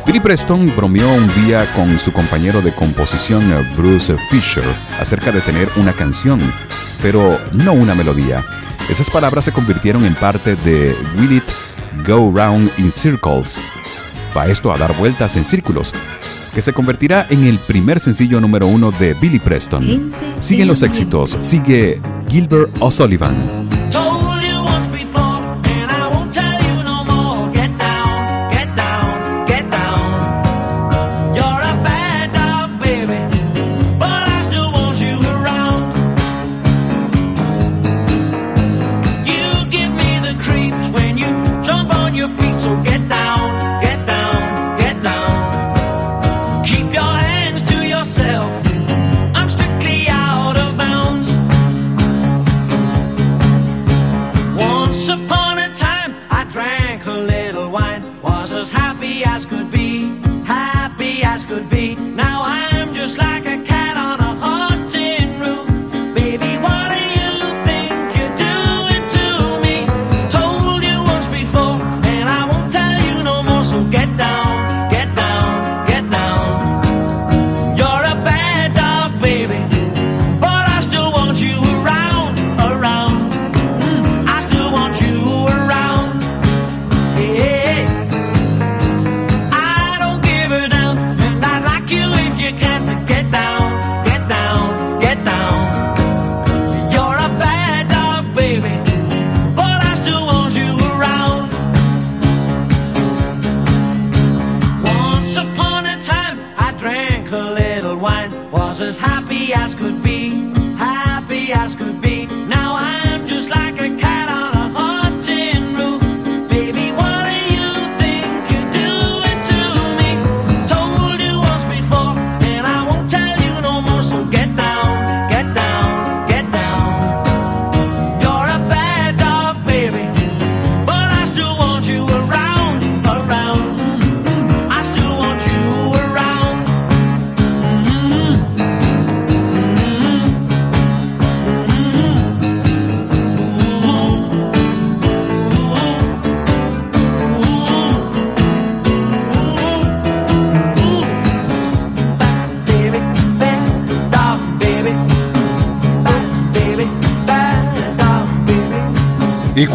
Speaker 37: Billy Preston bromeó un día con su compañero de composición Bruce Fisher acerca de tener una canción, pero no una melodía. Esas palabras se convirtieron en parte de Will It Go Round in Circles. Va esto a dar vueltas en círculos, que se convertirá en el primer sencillo número uno de Billy Preston. Siguen los éxitos, sigue Gilbert O'Sullivan.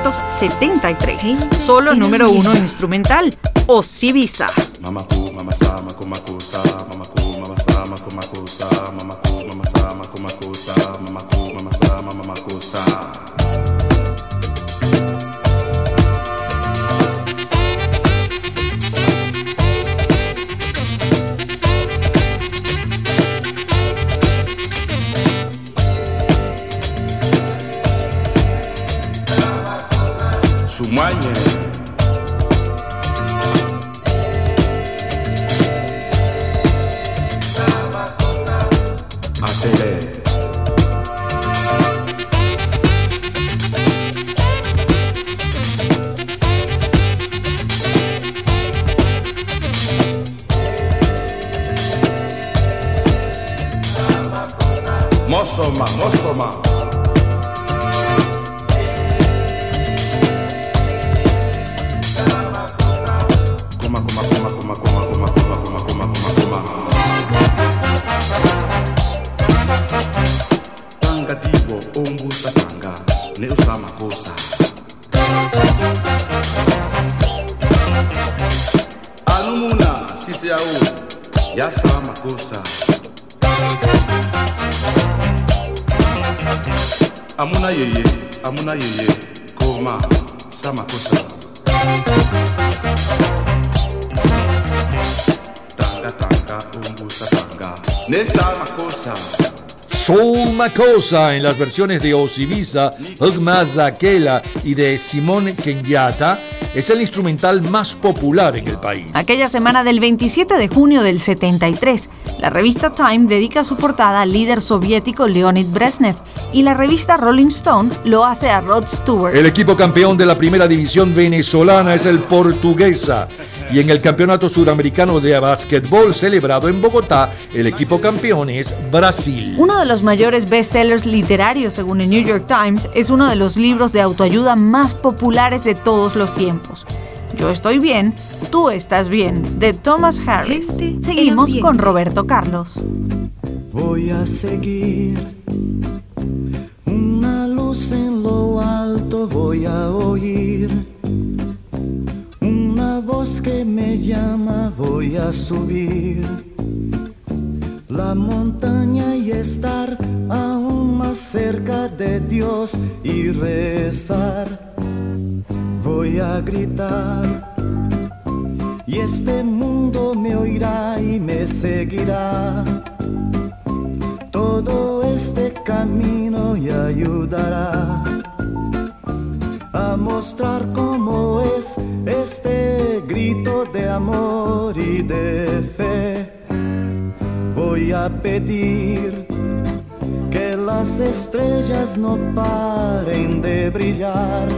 Speaker 39: 1973. Solo número uno instrumental. Osibisa.
Speaker 2: Makosa en las versiones de Osibisa, Hugma Zakela y de Simone Kenyatta es el instrumental más popular en el país.
Speaker 4: Aquella semana del 27 de junio del 73, la revista Time dedica su portada al líder soviético Leonid Brezhnev y la revista Rolling Stone lo hace a Rod Stewart.
Speaker 2: El equipo campeón de la primera división venezolana es el Portuguesa. Y en el Campeonato Sudamericano de Básquetbol celebrado en Bogotá, el equipo campeón es Brasil.
Speaker 4: Uno de los mayores bestsellers literarios, según el New York Times, es uno de los libros de autoayuda más populares de todos los tiempos. Yo estoy bien, tú estás bien, de Thomas Harris. Seguimos con Roberto Carlos.
Speaker 40: Voy a seguir una luz en lo alto, voy a oír voz que me llama, voy a subir la montaña y estar aún más cerca de Dios y rezar. Voy a gritar y este mundo me oirá y me seguirá. Todo este camino y ayudará a mostrar cómo es este de amor y de fe. Voy a pedir que las estrellas no paren de brillar,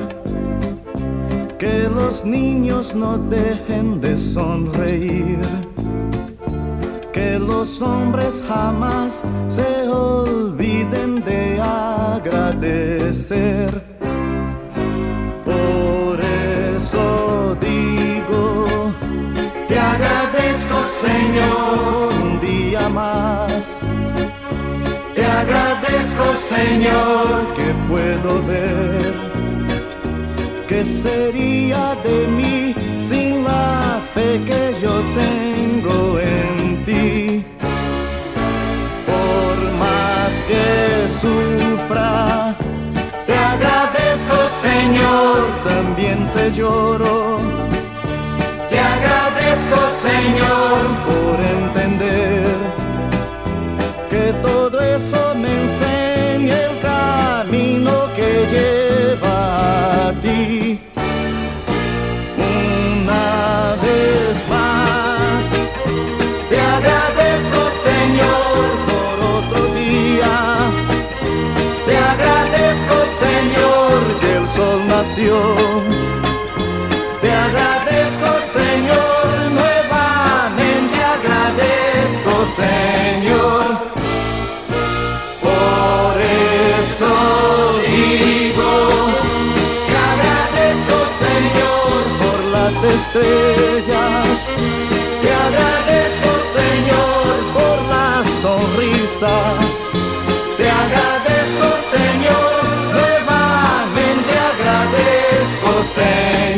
Speaker 40: que los niños no dejen de sonreír, que los hombres jamás se olviden de agradecer. Señor un día más. Te agradezco Señor que puedo ver. ¿Qué sería de mí sin la fe que yo tengo en ti? Por más que sufra, te agradezco Señor, también se lloro. Agradezco Señor por entender que todo eso me enseña el camino que lleva a ti. Una vez más, te agradezco Señor por otro día. Te agradezco Señor que el sol nació. Te agradezco Señor por la sonrisa. Te agradezco Señor, nuevamente agradezco Señor.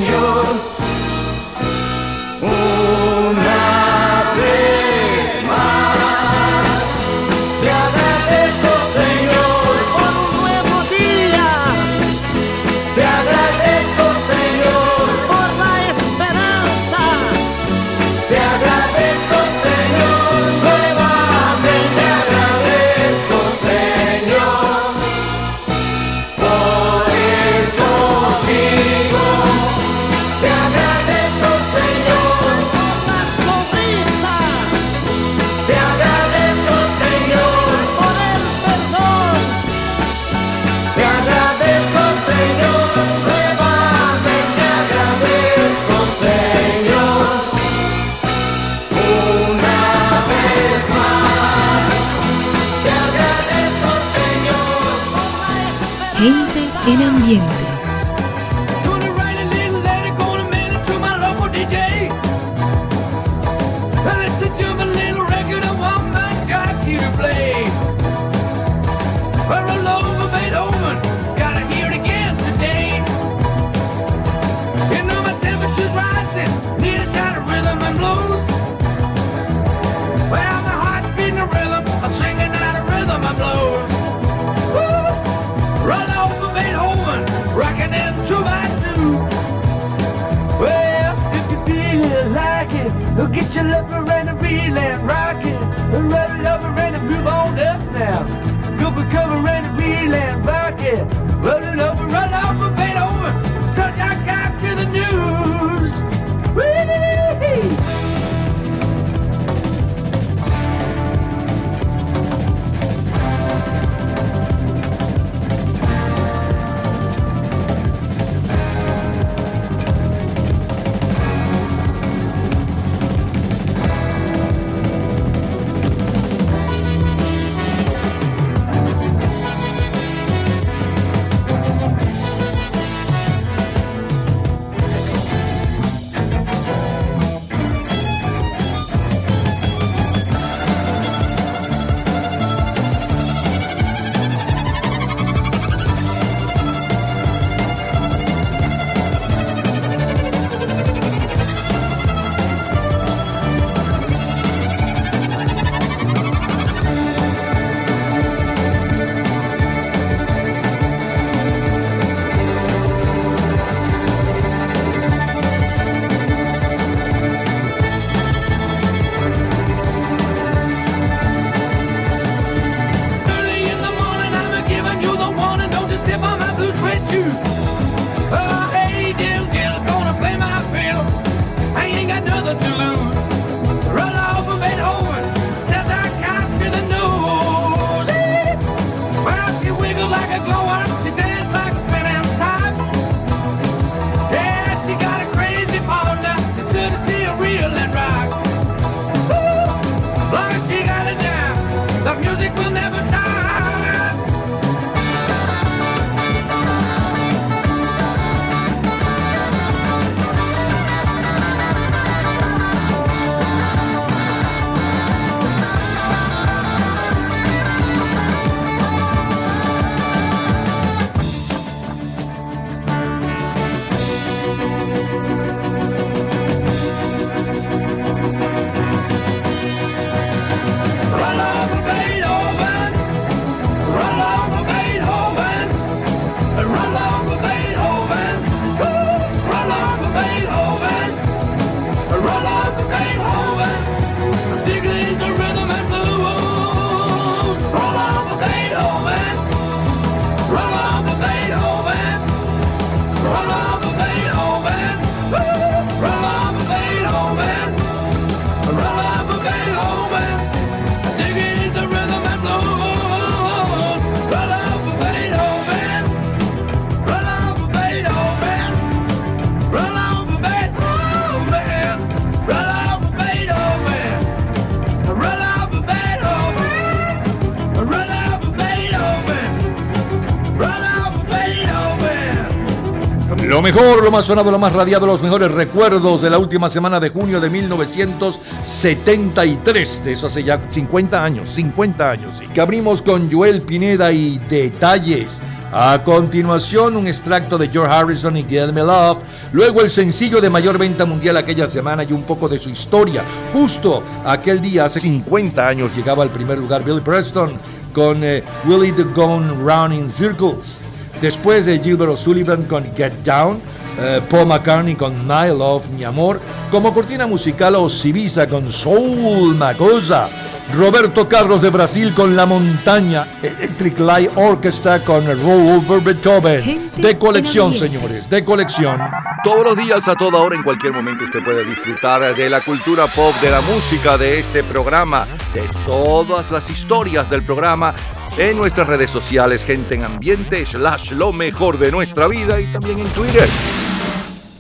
Speaker 2: Lo más sonado, lo más radiado, los mejores recuerdos de la última semana de junio de 1973. De eso hace ya 50 años, 50 años. sí. Que abrimos con Joel Pineda y Detalles. A continuación, un extracto de George Harrison y Get Me Love. Luego, el sencillo de mayor venta mundial aquella semana y un poco de su historia. Justo aquel día, hace 50 años, llegaba al primer lugar Billy Preston con eh, Willie the Gone Round in Circles. Después de Gilbert O'Sullivan con Get Down, eh, Paul McCartney con My Love, Mi Amor, como cortina musical Osibisa con Soul Magosa, Roberto Carlos de Brasil con La Montaña, Electric Light Orchestra con Roll Over Beethoven. De colección, señores, de colección.
Speaker 41: Todos los días, a toda hora, en cualquier momento, usted puede disfrutar de la cultura pop, de la música, de este programa, de todas las historias del programa en nuestras redes sociales, gente en ambiente, slash lo mejor de nuestra vida y también en Twitter.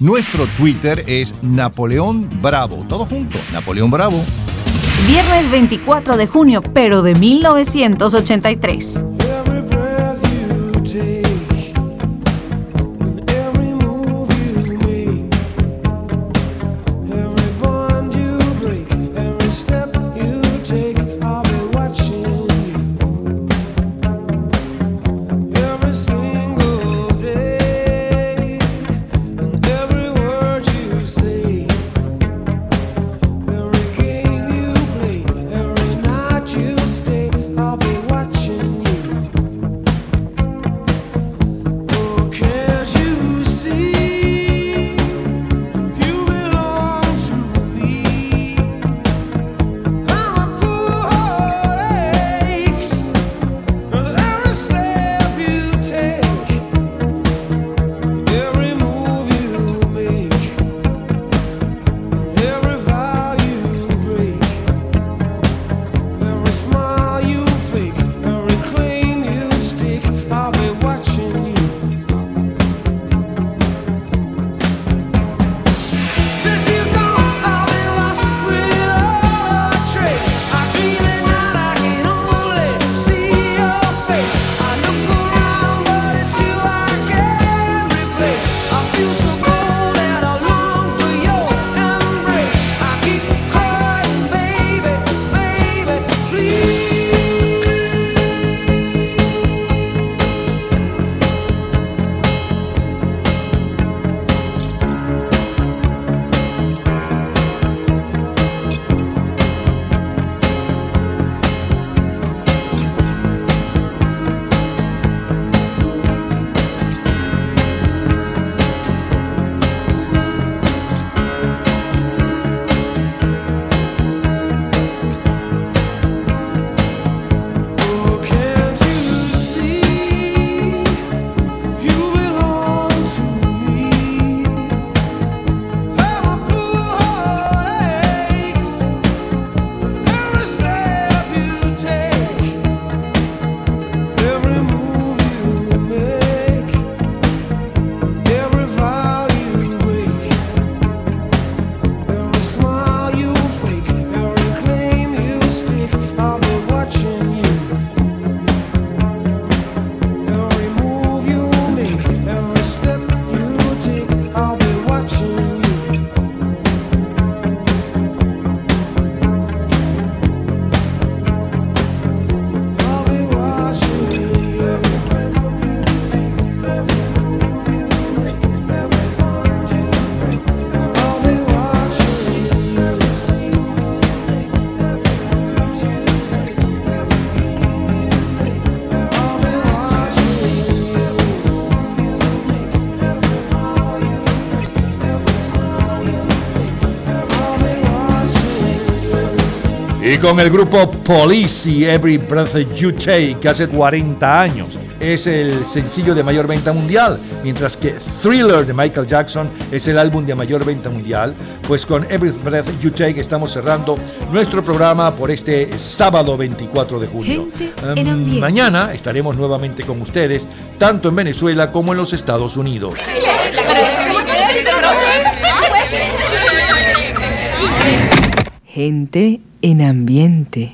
Speaker 2: Nuestro Twitter es Napoleón Bravo. Todo junto, Napoleón Bravo.
Speaker 17: Viernes 24 de junio, pero de 1983.
Speaker 2: Con el grupo Police y Every Breath You Take, que hace 40 años es el sencillo de mayor venta mundial, mientras que Thriller de Michael Jackson es el álbum de mayor venta mundial. Pues con Every Breath You Take estamos cerrando nuestro programa por este sábado 24 de julio. Um, mañana estaremos nuevamente con ustedes, tanto en Venezuela como en los Estados Unidos.
Speaker 42: Gente en ambiente.